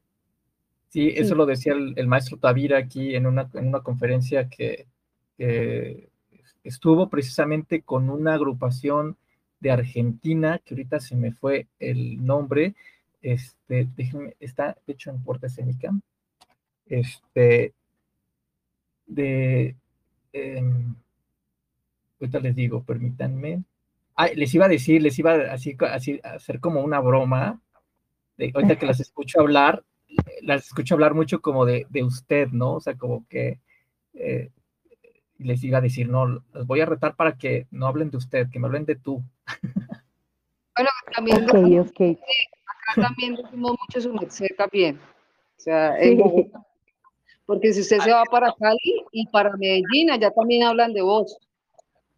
Sí, eso lo decía el, maestro Tavira aquí en una, en una conferencia que, estuvo precisamente con una agrupación de Argentina, que ahorita se me fue el nombre, este, déjenme, está de hecho en Puerta Escénica, este, de, em, ahorita les digo, permítanme, les iba a decir, les iba a, así, así, a hacer como una broma, de, ahorita que las escucho hablar, las escucho hablar mucho como de, de usted, ¿no? O sea, como que eh, les iba a decir, no, los voy a retar para que no hablen de usted, que me hablen de tú. Bueno, también, okay, okay. acá también decimos mucho su merced también. O sea, porque si usted se va para Cali y para Medellín, allá también hablan de vos.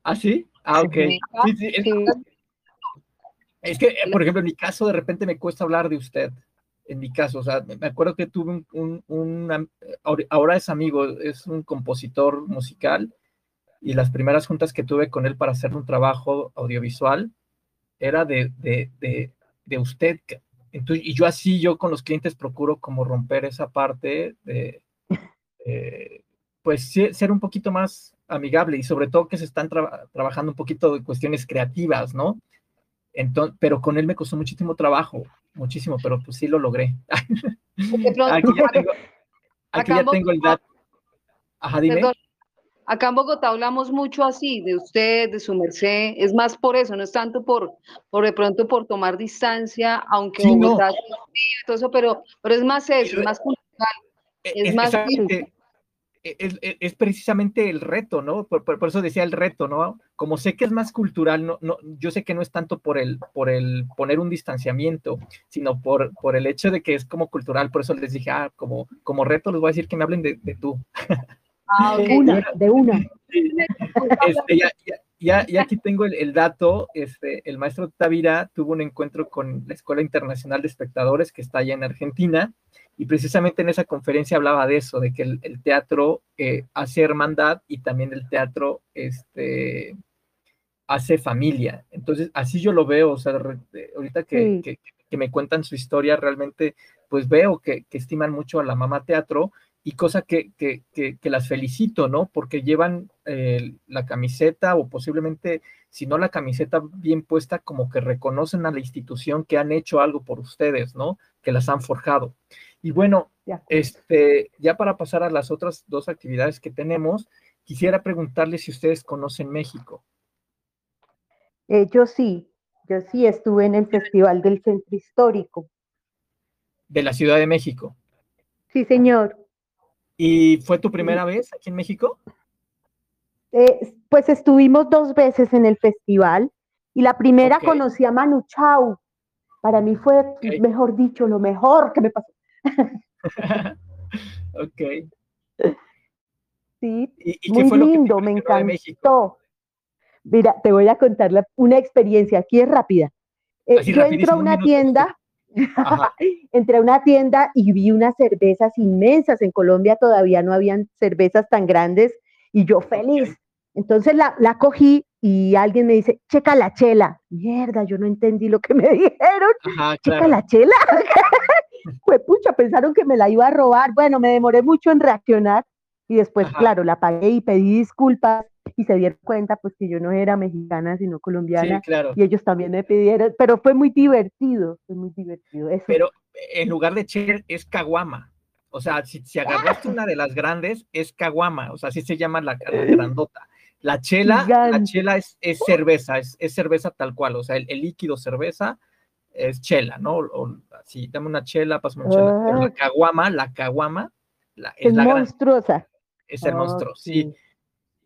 ¿Ah, sí? Ah, ok. Sí, sí, es, que, por ejemplo, en mi caso, de repente me cuesta hablar de usted. En mi caso, o sea, me acuerdo que tuve un, ahora es amigo, es un compositor musical, y las primeras juntas que tuve con él para hacer un trabajo audiovisual era de, de, de, usted. Entonces, y yo así, yo con los clientes procuro como romper esa parte de, pues ser un poquito más amigable y sobre todo que se están trabajando un poquito de cuestiones creativas, ¿no? Entonces, pero con él me costó muchísimo trabajo, muchísimo, pero pues sí lo logré. aquí ya tengo, aquí ya tengo el dato. Ajá, dime. Acá en Bogotá hablamos mucho así, de usted, de su merced, es más por eso, no es tanto por, por de pronto por tomar distancia, aunque Bogotá todo eso, pero, pero es más eso, es más cultural, e, es, más es, precisamente el reto, ¿no? Por, eso decía el reto, ¿no? Como sé que es más cultural, no, no, yo sé que no es tanto por el, por el poner un distanciamiento, sino por, por el hecho de que es como cultural, por eso les dije, ah, como, como reto les voy a decir que me hablen de, tú. Ah, de una, de una. Este, ya, ya, aquí tengo el, el, dato, este, el maestro Tavira tuvo un encuentro con la Escuela Internacional de Espectadores que está allá en Argentina, y precisamente en esa conferencia hablaba de eso, de que el, teatro eh, hace hermandad y también el teatro este, hace familia. Entonces, así yo lo veo, o sea, ahorita que, me cuentan su historia, realmente, pues veo que, estiman mucho a la mamá teatro y cosa que, las felicito, ¿no? Porque llevan eh, la camiseta o posiblemente, si no la camiseta bien puesta, como que reconocen a la institución que han hecho algo por ustedes, ¿no? Que las han forjado. Y bueno, este, ya para pasar a las otras dos actividades que tenemos, quisiera preguntarle si ustedes conocen México. Eh, yo sí, yo sí estuve en el Festival del Centro Histórico. De la Ciudad de México. Sí, señor. ¿Y fue tu primera vez aquí en México? Eh, pues estuvimos dos veces en el festival y la primera conocí a Manu Chao. Para mí fue, mejor dicho, lo mejor que me pasó. ok. Sí, muy lindo, me encantó. Mira, te voy a contar una experiencia, aquí es rápida. Eh, yo entro a una tienda, entré a una tienda y vi unas cervezas inmensas. En Colombia todavía no habían cervezas tan grandes y yo feliz. Entonces la, la, cogí y alguien me dice, checa la chela. Mierda, yo no entendí lo que me dijeron. checa la chela. Pues pucha, pensaron que me la iba a robar. Bueno, me demoré mucho en reaccionar y después, claro, la pagué y pedí disculpas y se dieron cuenta pues que yo no era mexicana sino colombiana claro. y ellos también me pidieron, pero fue muy divertido, fue muy divertido. Eso. Pero en lugar de chela es caguama. O sea, si, si agarraste una de las grandes, es caguama, o sea, así se llama la, grandota. La chela, la chela es, es cerveza, es, es, cerveza tal cual, o sea, el, el líquido cerveza es chela, ¿no? O, si dame una chela, pásame una chela. la ah. caguama, la caguama, es, la monstruosa. es el monstruo, sí.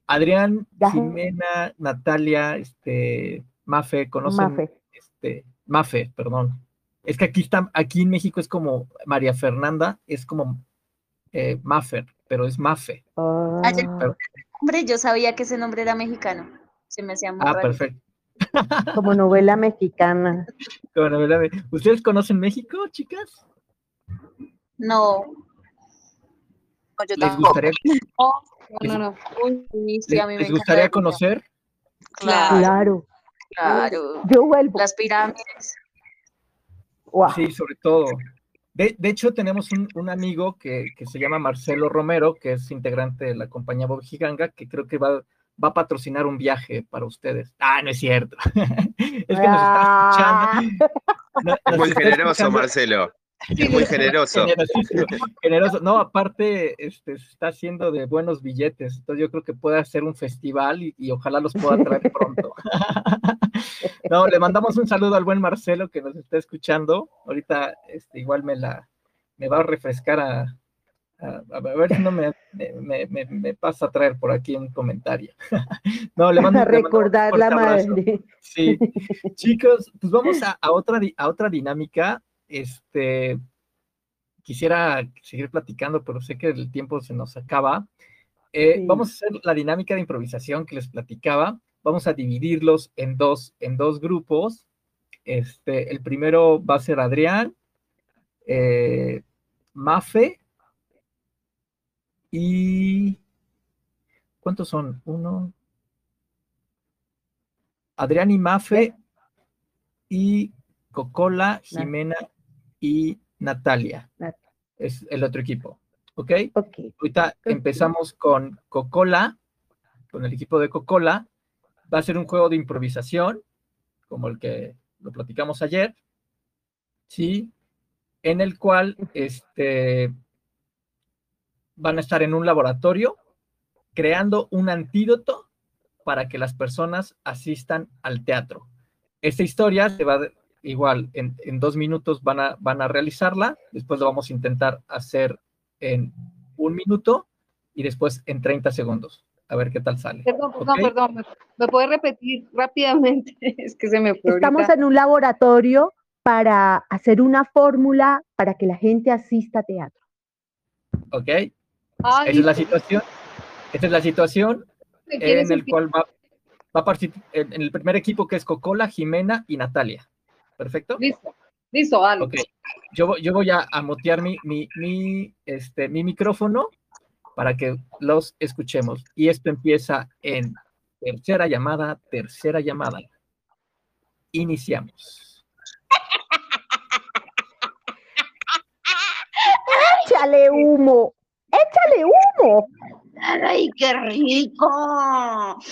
Adrián, Jimena, Natalia, este, Mafe, ¿conocen? Mafe. Este, Mafe, perdón. Es que aquí está, aquí en México es como María Fernanda, es como eh, Mafer, pero es Mafe. Ah. Hombre, yo sabía que ese nombre era mexicano. Se me hacía muy Ah, perfecto. Como novela mexicana. ¿Ustedes conocen México, chicas? No. ¿Les gustaría, ¿Les, gustaría conocer? Claro. Claro. Yo vuelvo. Las pirámides. Guau. Sí, sobre todo. De, de hecho, tenemos un, un amigo que, que se llama Marcelo Romero, que es integrante de la compañía Bob Giganga, que creo que va, va a patrocinar un viaje para ustedes. Ah, no es cierto. es que nos está escuchando. Nos muy está generoso, escuchando- Marcelo. Es muy generoso. Generoso. No, aparte, este, se está haciendo de buenos billetes. Entonces yo creo que puede hacer un festival y, y ojalá los pueda traer pronto. no, le mandamos un saludo al buen Marcelo que nos está escuchando. Ahorita este, igual me la me va a refrescar a, a, a ver si no me, me, me- me pasa a traer por aquí un comentario. no, le mando a le mando un recordar la abrazo. madre. Sí, chicos, pues vamos a, a otra, a otra dinámica. Este, quisiera seguir platicando, pero sé que el tiempo se nos acaba. Eh, Sí. Vamos a hacer la dinámica de improvisación que les platicaba. Vamos a dividirlos en dos, en dos grupos. Este, el primero va a ser Adrián, eh, Mafe y ¿cuántos son? Uno, Adrián y Mafe y Cocola, Jimena y Natalia. Nat- Es el otro equipo. ¿Ok? Ok. Ahorita empezamos con Cocola, con el equipo de Cocola. Va a ser un juego de improvisación, como el que lo platicamos ayer. Sí. En el cual este, van a estar en un laboratorio creando un antídoto para que las personas asistan al teatro. Esta historia se va igual en, en dos minutos van a, van a realizarla, después lo vamos a intentar hacer en un minuto y después en 30 segundos. A ver qué tal sale. Perdón, perdón, perdón. ¿Me, me puede repetir rápidamente? Es que se me fue Estamos ahorita. en un laboratorio para hacer una fórmula para que la gente asista a teatro. ¿Ok? Ay, Esa es la situación. Esta es la situación ¿de quién es en el cual va, va a participar en en el primer equipo que es Cocola, Jimena y Natalia. ¿Perfecto? Listo, listo, dale. Yo, vo- yo voy a, a mutear mi, mi, mi, este, mi micrófono para que los escuchemos. Y esto empieza en tercera llamada, tercera llamada. Iniciamos. ¡Échale humo! ¡Échale humo! ¡Ay, qué rico!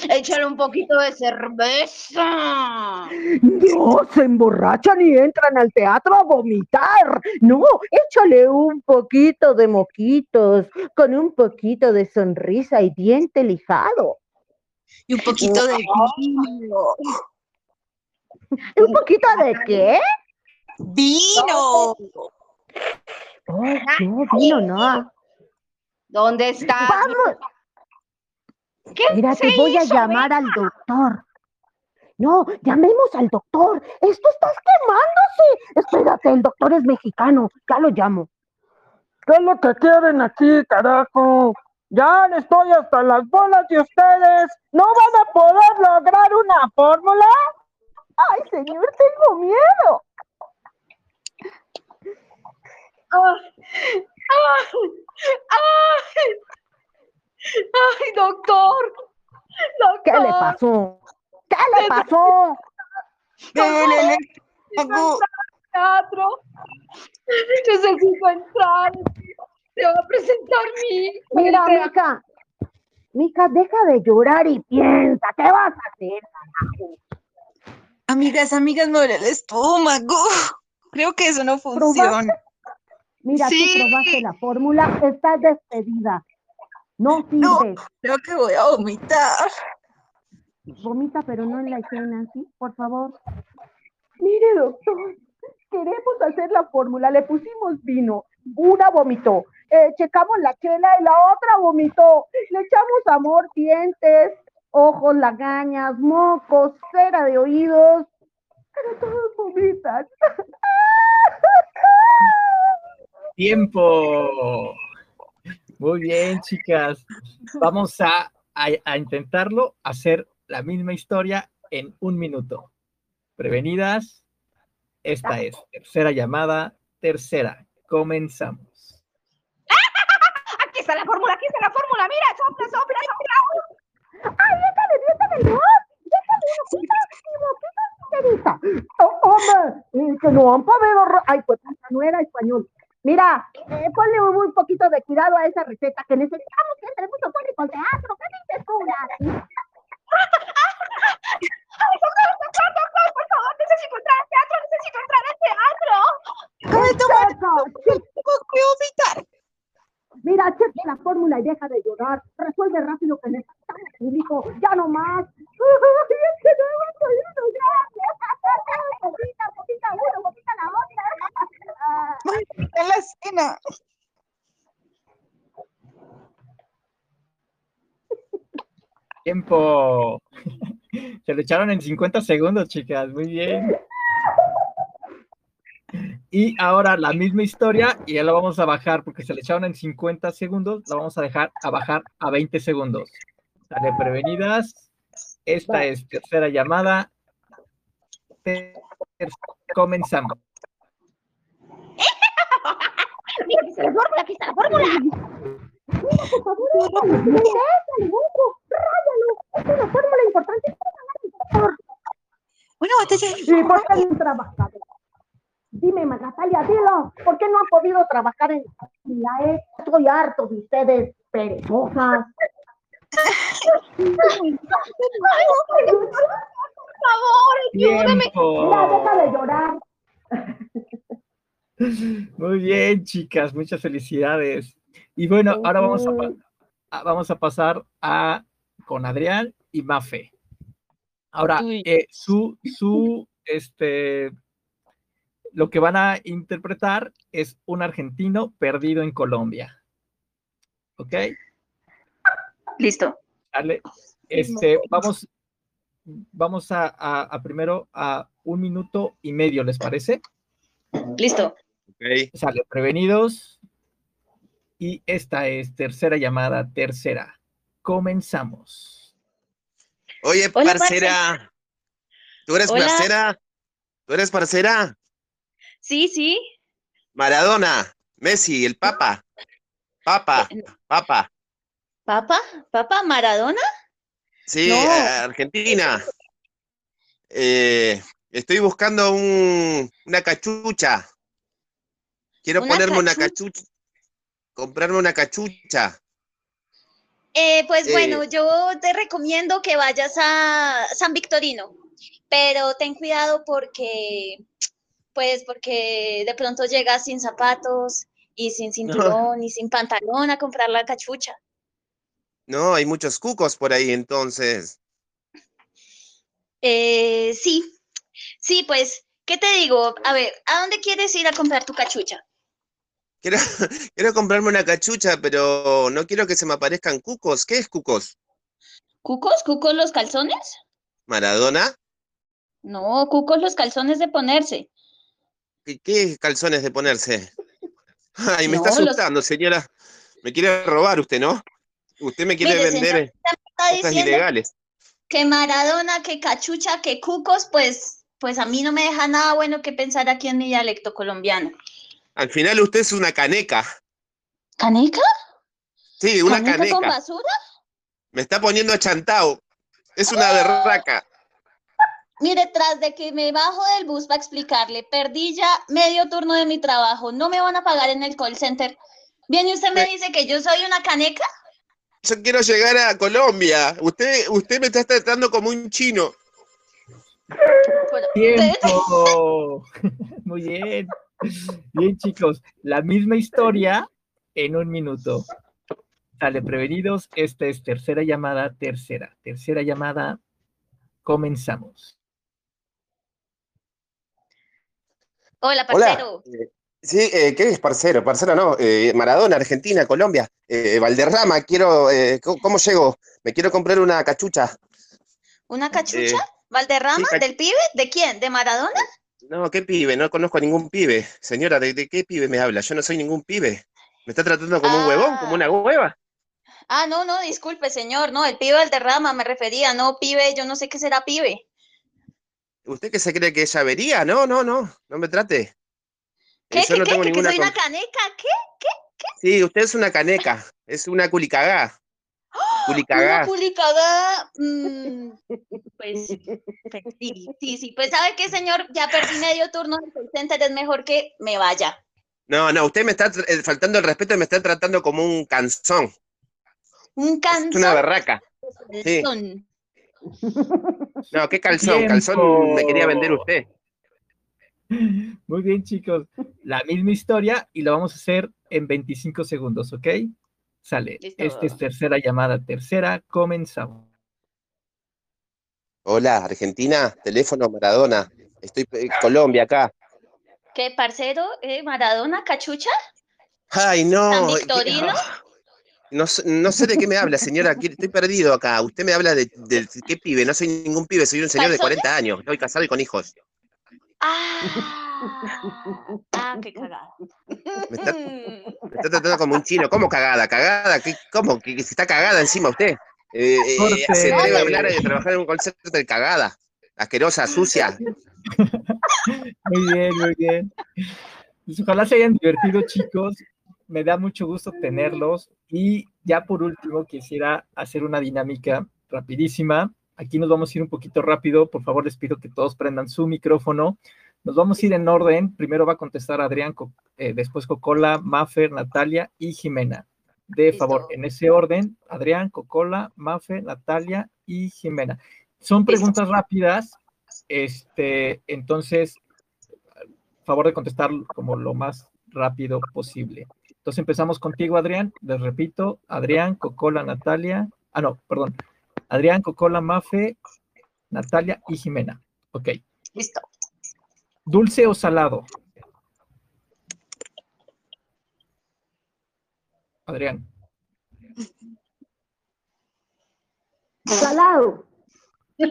Échale un poquito de cerveza. No, se emborrachan y entran al teatro a vomitar. No, échale un poquito de moquitos, con un poquito de sonrisa y diente lijado. Y un poquito de vino. ¿Un poquito de qué? ¡Vino! Oh, no, vino, no. ¿Dónde está? Vamos. ¿Qué Mira, te voy a llamar al doctor. No, llamemos al doctor. Esto estás quemándose. Espérate, el doctor es mexicano. Ya lo llamo. ¿Qué es lo que quieren aquí, carajo? Ya estoy hasta las bolas de ustedes. ¿No van a poder lograr una fórmula? Ay, señor, tengo miedo. Ay, ay, ay, ay, doctor, ¿Qué le doctor, pasó? ¿Qué le pasó? En el estómago. teatro. Necesito entrar. Se va a presentar mi Mira. Mica. Mica, deja de llorar y piensa. ¿Qué vas a hacer? Amigas, amigas, me duele el estómago. Creo que eso no funciona. Mira, Sí. tú probaste la fórmula. Estás despedida. No No. sirves. Creo que voy a vomitar. Vomita, pero no en la escena, ¿sí? Por favor. Mire, doctor, queremos hacer la fórmula. Le pusimos vino. Una vomitó. Eh, checamos la chela y la otra vomitó. Le echamos amor, dientes, ojos, lagañas, mocos, cera de oídos. Pero todos vomitan. Tiempo. Muy bien, chicas. Vamos a, a- a intentarlo, hacer la misma historia en un minuto. Prevenidas, esta es tercera llamada, tercera. Comenzamos. Aquí está la fórmula, aquí está la fórmula. Mira, sopla, sopla, sopla. ¡Ay, déjale, déjale, no! señorita. Oh, hombre, eh, que no han podido. Ay, pues no era español. Mira, eh, ponle un, un poquito de cuidado a esa receta que necesitamos que entre mucho público al teatro. ¿Qué dices tú, por favor, necesito entrar al teatro, necesito entrar al teatro. Checa, ¿Cómo puedo evitar? Mira, checa la fórmula y deja de llorar. Resuelve rápido que necesitamos público. Ya no más. Es que no hemos podido. Poquita, poquita uno, poquita la otra. En la escena. Tiempo. Se lo echaron en 50 segundos, chicas. Muy bien. Y ahora la misma historia y ya la vamos a bajar porque se le echaron en 50 segundos, la vamos a dejar a bajar a 20 segundos. Sale prevenidas. Esta es tercera llamada. Comenzamos. Mira, aquí está la fórmula, aquí está la fórmula. Por favor, déjale, Hugo, ráyalo. Es una fórmula importante. Botella de ¿Y por qué no han trabajado? Dime, Magatalia, dilo. ¿Por qué no han podido trabajar en la E? Estoy harto de ustedes, perezosas. Por favor, ayúdame. Mira, deja de llorar. Muy bien, chicas, muchas felicidades. Y bueno, ahora vamos a, vamos a pasar a con Adrián y Mafe. Ahora, eh, su, su, este, lo que van a interpretar es un argentino perdido en Colombia. ¿Ok? Listo. Dale. Este, vamos, vamos a, a- a primero a un minuto y medio, ¿les parece? Listo. Ok. Sale, prevenidos. Y esta es tercera llamada, tercera. Comenzamos. Oye, Hola, parcera. ¿Tú eres Hola. parcera? ¿Tú eres parcera? Sí, sí. Maradona, Messi, el Papa. Papa, Papa. ¿Papa? ¿Papa Maradona? Sí, No. eh, Argentina. Eh, estoy buscando un- una cachucha. Quiero ¿Una ponerme una cachucha? cachucha. Comprarme una cachucha. Eh, pues Eh. bueno, yo te recomiendo que vayas a San Victorino, pero ten cuidado porque, pues porque de pronto llegas sin zapatos y sin cinturón y sin pantalón a comprar la cachucha. No, hay muchos cucos por ahí, entonces. Eh, sí, sí, pues, ¿qué te digo? A ver, ¿a dónde quieres ir a comprar tu cachucha? Quiero, quiero comprarme una cachucha, pero no quiero que se me aparezcan cucos. ¿Qué es cucos? ¿Cucos? ¿Cucos los calzones? ¿Maradona? No, cucos los calzones de ponerse. ¿Qué, qué calzones de ponerse? Ay, me está los- asustando, señora. Me quiere robar usted, ¿no? Usted me quiere Mire, vender señor, Está cosas diciendo ilegales. que Maradona, que cachucha, que cucos, pues, pues a mí no me deja nada bueno que pensar aquí en mi dialecto colombiano. Al final usted es una caneca. ¿Caneca? Sí, una ¿Caneca caneca. con basura? Me está poniendo achantado. Es una berraca. Mire, tras de que me bajo del bus para explicarle, perdí ya medio turno de mi trabajo, no me van a pagar en el call center. Viene y usted me Me- dice que yo soy una caneca. Yo quiero llegar a Colombia. Usted, usted me está tratando como un chino. ¡Tiempo! Muy bien. Bien, chicos. La misma historia en un minuto. Sale, prevenidos. Esta es tercera llamada, tercera. Tercera llamada. Comenzamos. Hola, parcero. Eh, Sí, eh, ¿qué es parcero? Parcero no. Eh, Maradona, Argentina, Colombia. Eh, Valderrama, quiero. eh, ¿cómo, cómo llego? Me quiero comprar una cachucha. ¿Una cachucha? Eh, ¿Valderrama? sí, ¿Del pibe? ¿De quién? ¿De Maradona? No, ¿qué pibe? No conozco a ningún pibe. Señora, ¿de, de qué pibe me habla? Yo no soy ningún pibe. ¿Me está tratando como un huevón? ¿Como una hueva? Ah, no, no, disculpe, señor. No, el pibe Valderrama me refería. No, pibe, yo no sé qué será pibe. ¿Usted qué se cree que ella vería? No, no, no. No me trate. ¿Qué? Eh, yo ¿Qué? no ¿Qué? tengo ¿Que, que ninguna soy una caneca? ¿Qué? Sí, usted es una caneca. Es una culicagá. Culicagá. Una culicagá, mm, pues, pues, sí, sí, sí, pues sabe qué, señor, ya perdí medio turno del call center, es mejor que me vaya. No, no, usted me está eh, faltando el respeto y me está tratando como un canzón. Un Es canzón. una berraca. sí. No, qué calzón, Tiempo. calzón me quería vender usted. Muy bien, chicos. La misma historia y lo vamos a hacer en 25 segundos, ¿ok? Sale. Listo. Esta es tercera llamada. Tercera, comenzamos. Hola, Argentina, teléfono Maradona. Estoy en Colombia acá. ¿Qué, parcero? Eh, ¿Maradona, cachucha? Ay, no. ¿San ¿qué- Victorino? ah, No, sé- no sé de qué me habla, señora. ¿qué- Estoy perdido acá. Usted me habla de, de- qué pibe. No soy ningún pibe, soy un señor de ¿Calzones? 40 años. Estoy casado y con hijos. Ah, ah, qué cagada. Me está, me está tratando como un chino. ¿Cómo cagada? ¿Cagada? ¿Qué, ¿Cómo? ¿Que, se está cagada encima usted? Eh, eh, Corte. se a hablar de trabajar en un concepto de cagada. Asquerosa, sucia. Muy bien, muy bien. Pues ojalá se hayan divertido, chicos. Me da mucho gusto tenerlos. Y ya por último, quisiera hacer una dinámica rapidísima. Aquí nos vamos a ir un poquito rápido. Por favor, les pido que todos prendan su micrófono. Nos vamos a ir en orden. Primero va a contestar Adrián, eh, después Cocola, Mafer, Natalia y Jimena. De Listo. favor, en ese orden, Adrián, Cocola, Mafer, Natalia y Jimena. Son preguntas rápidas. Este, entonces, favor de contestar como lo más rápido posible. Entonces empezamos contigo, Adrián. Les repito, Adrián, Cocola, Natalia. Ah, no, perdón. Adrián, Cocola, Mafe, Natalia y Jimena. Ok. Listo. ¿Dulce o salado? Adrián. Salado.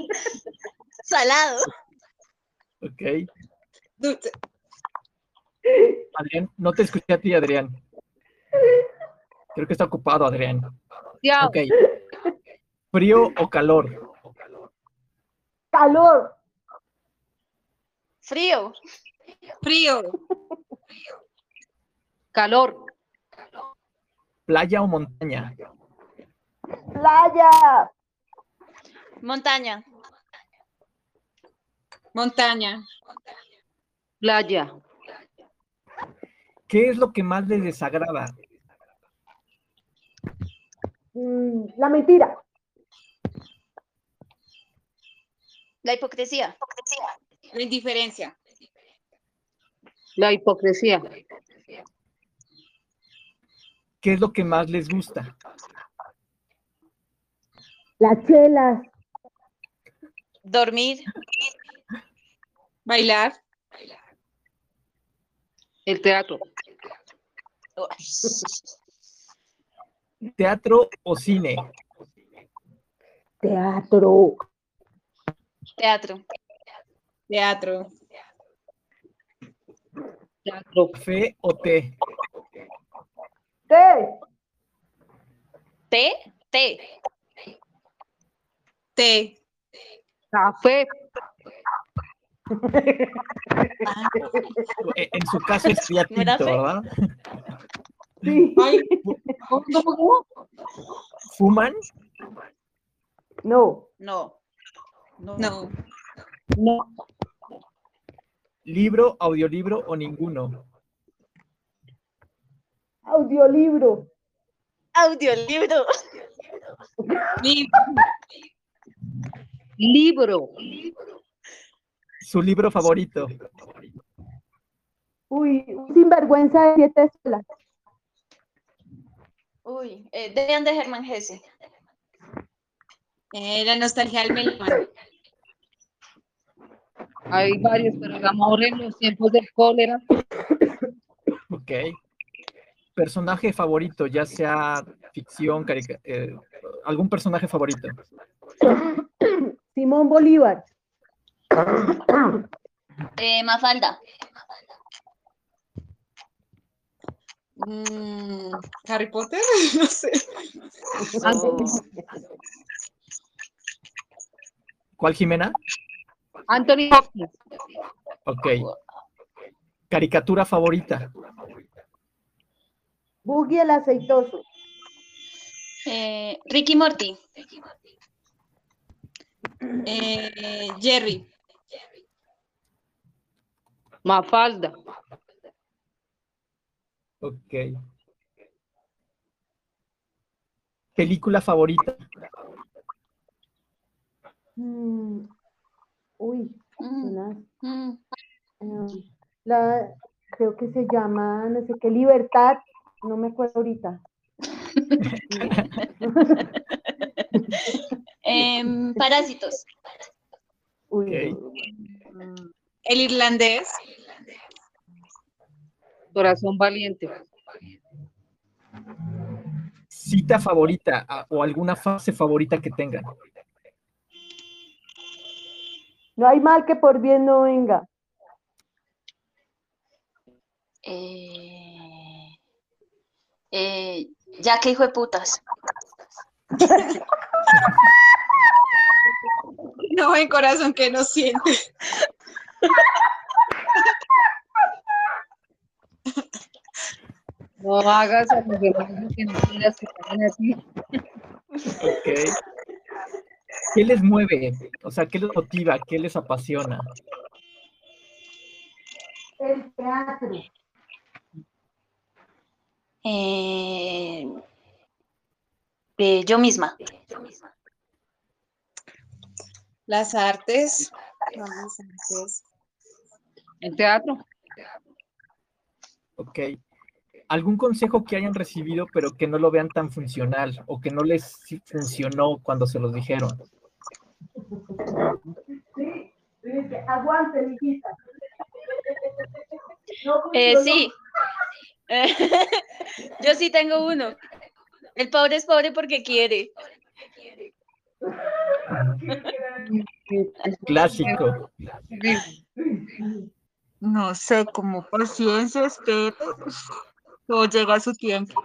Salado. Ok. Dulce. Adrián, no te escuché a ti, Adrián. Creo que está ocupado, Adrián. Ya, Ok. ¿Frío o calor? Calor. Frío. Frío. calor, ¿Playa o montaña? Playa. Montaña. Montaña. playa, ¿Qué es lo que más les desagrada? Mm, la mentira. La hipocresía. La indiferencia. la hipocresía, ¿Qué es lo que más les gusta? Las chelas. Dormir. Bailar. el teatro, ¿Teatro o cine? Teatro. Teatro. Teatro. teatro, ¿Café o té? ¿Qué? Té. Té. Té. café, En su caso es ¿No era tinto, fe? ¿verdad? Sí. Ay, ¿Cómo, cómo, cómo? ¿Fuman? No. No. No. no. No, ¿Libro, audiolibro o ninguno? Audiolibro. Audiolibro. Li- libro, ¿Su libro favorito? Uy, un sinvergüenza de siete escuelas. Uy, eh, Dean de Germán Hesse. eh, la nostalgia del melón. Hay varios, pero el amor en los tiempos del cólera, Ok. ¿Personaje favorito, ya sea ficción, carica- eh, algún personaje favorito? Simón Bolívar. Eh, Mafalda. Mm, Harry Potter, no sé. ¿Cuál, Jimena? Anthony Hopkins, Ok. ¿Caricatura favorita? Boogie el aceitoso. Eh, Ricky Morty. Eh, Jerry. Mafalda. Ok. Película favorita. Mm, Uy, Mm, una- mm. eh, la, creo que se llama, no sé qué, Libertad, no me acuerdo ahorita. Em, parásitos. Uy. El irlandés. Corazón valiente. Cita favorita a- o alguna frase favorita que tengan. No hay mal que por bien no venga. Eh, eh, ya que hijo de putas. No, en corazón que no siente. No hagas a los demás que no quieras que te hagan a ti. Ok. ¿Qué les mueve? O sea, ¿qué les motiva? ¿Qué les apasiona? El teatro. Eh, eh, yo misma. Las artes. Las artes. El teatro. Ok. ¿Algún consejo que hayan recibido pero que no lo vean tan funcional o que no les sí funcionó cuando se los dijeron? Sí. No Eh, funcionó. sí. Yo sí tengo uno. El pobre es pobre porque quiere. Clásico. No sé, como paciencia, espero. Todo llega a su tiempo.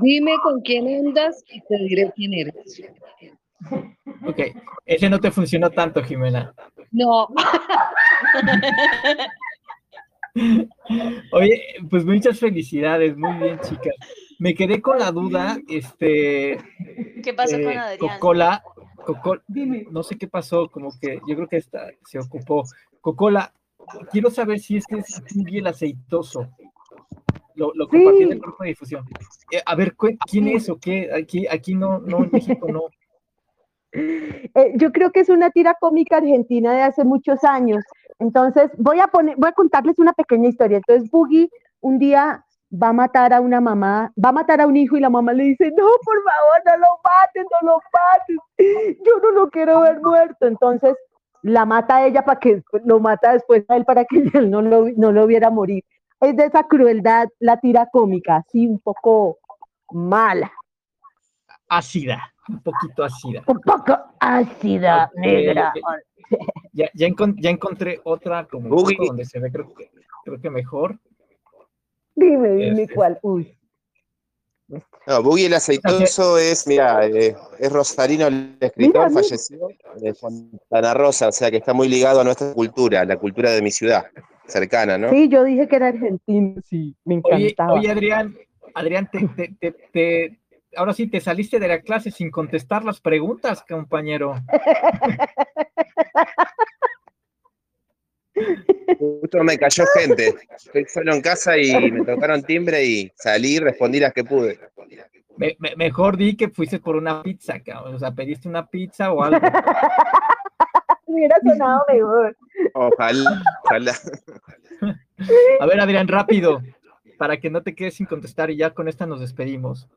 Dime con quién andas y te diré quién eres. Ok. Ese no te funcionó tanto, Jimena. No, Oye, pues muchas felicidades, muy bien, chicas. Me quedé con la duda, este, ¿Qué pasó con eh, Adrián? Cocola, Cocol- no sé qué pasó, como que yo creo que esta se ocupó. Cocola, quiero saber si este es el aceitoso. Lo, lo compartí en el Sí. grupo de difusión. Eh, a ver, ¿quién es o qué? Aquí, aquí no, no, en México no. Eh, yo creo que es una tira cómica argentina de hace muchos años. Entonces, voy a poner, voy a contarles una pequeña historia. Entonces, Boogie un día va a matar a una mamá, va a matar a un hijo y la mamá le dice, no, por favor, no lo mates, no lo mates, yo no lo quiero ver muerto. Entonces, la mata a ella para que lo mata después a él para que él no lo, no lo viera morir. Es de esa crueldad la tira cómica, así un poco mala, Ácida, un poquito ácida. un poco ácida, negra. Ya, ya, encon- ya encontré otra como donde se ve creo que, creo que mejor. Dime, dime Este. cuál. Uy. No, Boogie el aceitoso es, mira, eh, es Rosarino el escritor, Mira, falleció de Fontana Rosa, o sea que está muy ligado a nuestra cultura, a la cultura de mi ciudad, cercana, ¿no? Sí, yo dije que era argentino, sí, me Oye, encantaba. oye, Adrián, Adrián, te, te- te- te- ahora sí te saliste de la clase sin contestar las preguntas, compañero. Justo me cayó gente, estoy solo en casa y me tocaron timbre y salí y respondí las que pude. Me- me- mejor di que fuiste por una pizza, cabrón. O sea, pediste una pizza o algo. Hubiera sonado mejor. Ojalá, ojalá. A ver, Adrián, rápido, para que no te quedes sin contestar y ya con esta nos despedimos.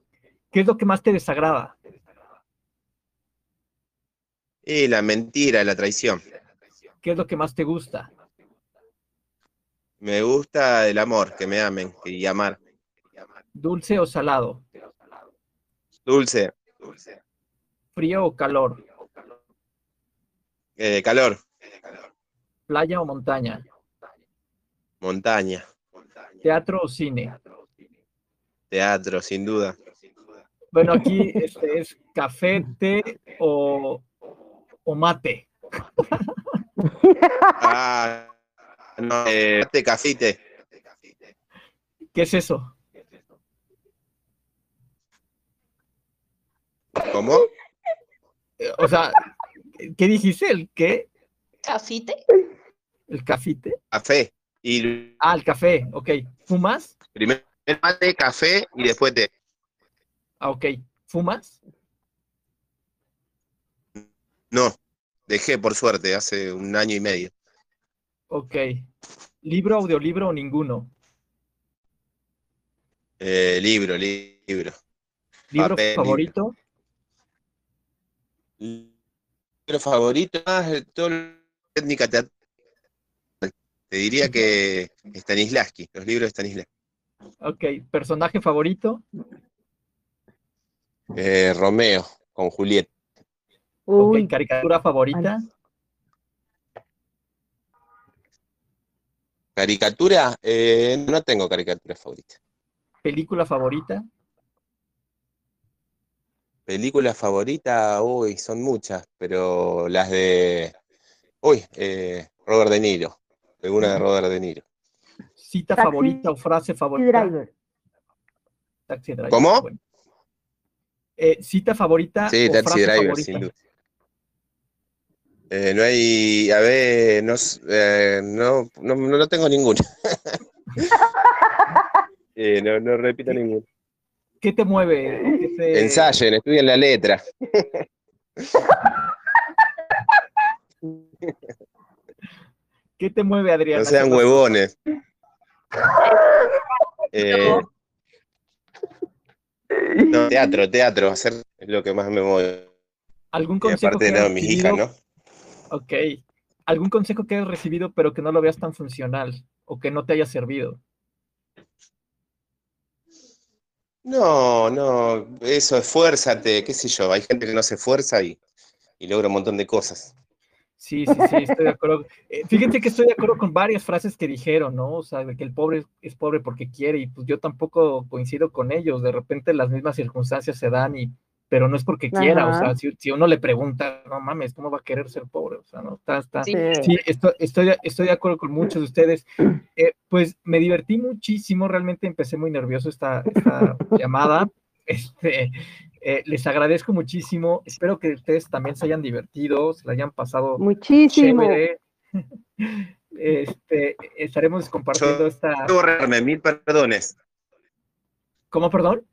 ¿Qué es lo que más te desagrada? Y la mentira, la traición. ¿Qué es lo que más te gusta? Me gusta el amor, que me amen y amar. ¿Dulce o salado? Dulce, ¿Frío o calor? eh, calor, ¿Playa o montaña? montaña, ¿Teatro o cine? teatro, sin duda. Bueno, aquí este, es café, té o, o mate. Ah, no, eh, mate, café y té. ¿Qué es eso? ¿Cómo? Eh, O sea, ¿qué dijiste? ¿El qué? ¿Cafite? ¿El cafite? Café. Y Ah, el café, ok. ¿Fumas? primero mate, café y después té. Ah, ok. ¿Fumas? No, dejé por suerte hace un año y medio. Ok. ¿Libro, audiolibro o ninguno? Eh, libro, li- libro. ¿Libro Papel, favorito? Libro favorito, más de todo técnica teatral. Te diría que Stanislavski, los libros de Stanislavski. Ok. ¿Personaje favorito? Eh, Romeo, con Julieta. Ok. Uy, ¿Caricatura favorita? ¿Caricatura? Eh, no tengo caricatura favorita. ¿Película favorita? Película favorita, uy, son muchas, pero las de. Uy, eh, Robert De Niro. Alguna de Robert De Niro. ¿Cita Taxi favorita o frase Taxi favorita? Driver. Taxi Driver. ¿Cómo? bueno. Eh, ¿Cita favorita Sí, o Taxi frase Driver, favorita? sin duda. Eh, no hay, a ver, no, eh, no, no, no, no tengo ninguna. Eh, no, no repito ninguna. ¿Qué te mueve? ¿O qué te- Ensayen, estudien la letra. ¿Qué te mueve, Adrián? No sean huevones. Eh, no, teatro, teatro, hacer es lo que más me mueve. ¿Algún Y consejo aparte, que no, mis hijas? ¿no? Ok. ¿Algún consejo que hayas recibido pero que no lo veas tan funcional o que no te haya servido? No, no, eso, esfuérzate, qué sé yo, hay gente que no se esfuerza y, y logra un montón de cosas. Sí, sí, sí, estoy de acuerdo. Eh, fíjense que estoy de acuerdo con varias frases que dijeron, ¿no? O sea, de que el pobre es- es pobre porque quiere y pues yo tampoco coincido con ellos. De repente las mismas circunstancias se dan y, pero no es porque quiera, o sea, si, si uno le pregunta, no mames, ¿cómo va a querer ser pobre? O sea, no, está, está. Sí. Sí, estoy, estoy, de- estoy de acuerdo con muchos de ustedes. Eh, pues me divertí muchísimo, realmente empecé muy nervioso esta, esta llamada. Este, eh, les agradezco muchísimo. Espero que ustedes también se hayan divertido, se la hayan pasado Muchísimo. chévere. Este, estaremos compartiendo esta. Debo retirarme, mil perdones. ¿Cómo, perdón?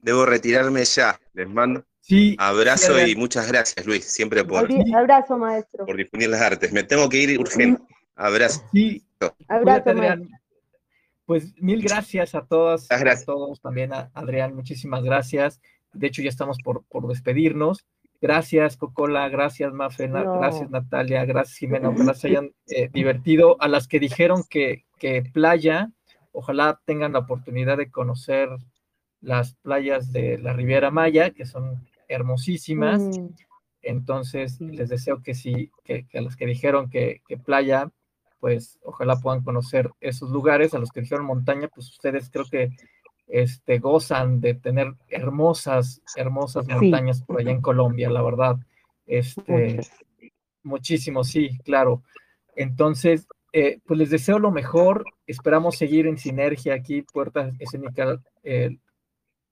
Debo retirarme ya. Les mando Sí. abrazo sí, y muchas gracias, Luis, siempre por, Abrazo, maestro. por difundir las artes. Me tengo que ir urgente. Abrazo. Sí, Abrazo, maestro. Pues mil gracias a todas, gracias. a todos, también a Adrián, muchísimas gracias. De hecho, ya estamos por, por despedirnos. Gracias, Cocola, gracias, Mafe, na- No. gracias, Natalia, gracias, Jimena, ojalá se hayan eh, divertido. A las que dijeron que, que playa, ojalá tengan la oportunidad de conocer las playas de la Riviera Maya, que son hermosísimas. Mm, Entonces, les deseo que sí, que, que a los que dijeron que, que playa, pues ojalá puedan conocer esos lugares. A los que dijeron montaña, pues ustedes creo que este, gozan de tener hermosas, hermosas Sí. montañas por allá en Colombia, la verdad. Este, muchas. muchísimo, sí, claro. Entonces, eh, pues les deseo lo mejor. Esperamos seguir en sinergia aquí. Puertas Escénica eh,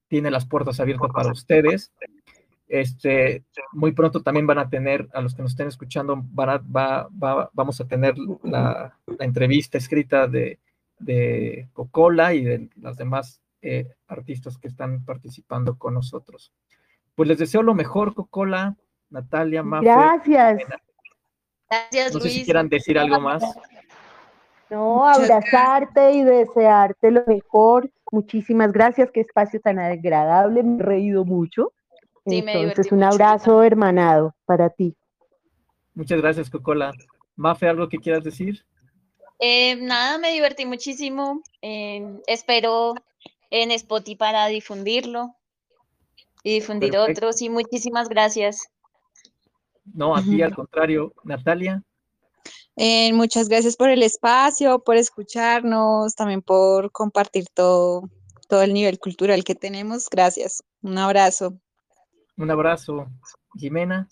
tiene las puertas abiertas para ustedes. Este, muy pronto también van a tener, a los que nos estén escuchando, van a- va- va- vamos a tener la, la entrevista escrita de, de Cocola y de las demás eh, artistas que están participando con nosotros. Pues les deseo lo mejor, Cocola, Natalia, Mafe. Gracias. Gracias, No sé si Luis. quieran decir algo más. No, abrazarte y desearte lo mejor. Muchísimas gracias. Qué espacio tan agradable. Me he reído mucho. Sí, Entonces, un mucho, abrazo hermanado para ti. Muchas gracias, Cocola. Mafe, ¿algo que quieras decir? Eh, nada, me divertí muchísimo. eh, espero en Spotify para difundirlo y difundir Perfecto. otros. Y muchísimas gracias. No, a ti al contrario. Natalia, Eh, muchas gracias por el espacio, por escucharnos, también por compartir todo, todo el nivel cultural que tenemos. Gracias. Un abrazo. un abrazo. Jimena,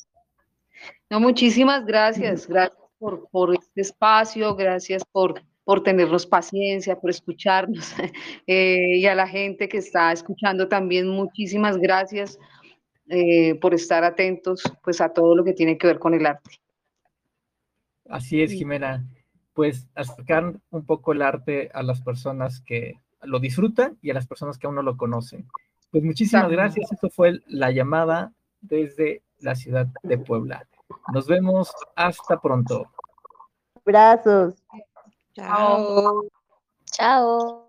No, muchísimas gracias, gracias por, por este espacio, gracias por, por tenernos paciencia, por escucharnos. eh, y a la gente que está escuchando también, muchísimas gracias eh, por estar atentos pues a todo lo que tiene que ver con el arte. Así es, Jimena. Pues acercar un poco el arte a las personas que lo disfrutan y a las personas que aún no lo conocen. Pues muchísimas gracias. Esto fue la llamada desde la ciudad de Puebla. Nos vemos hasta pronto. Abrazos. Chao. Chao.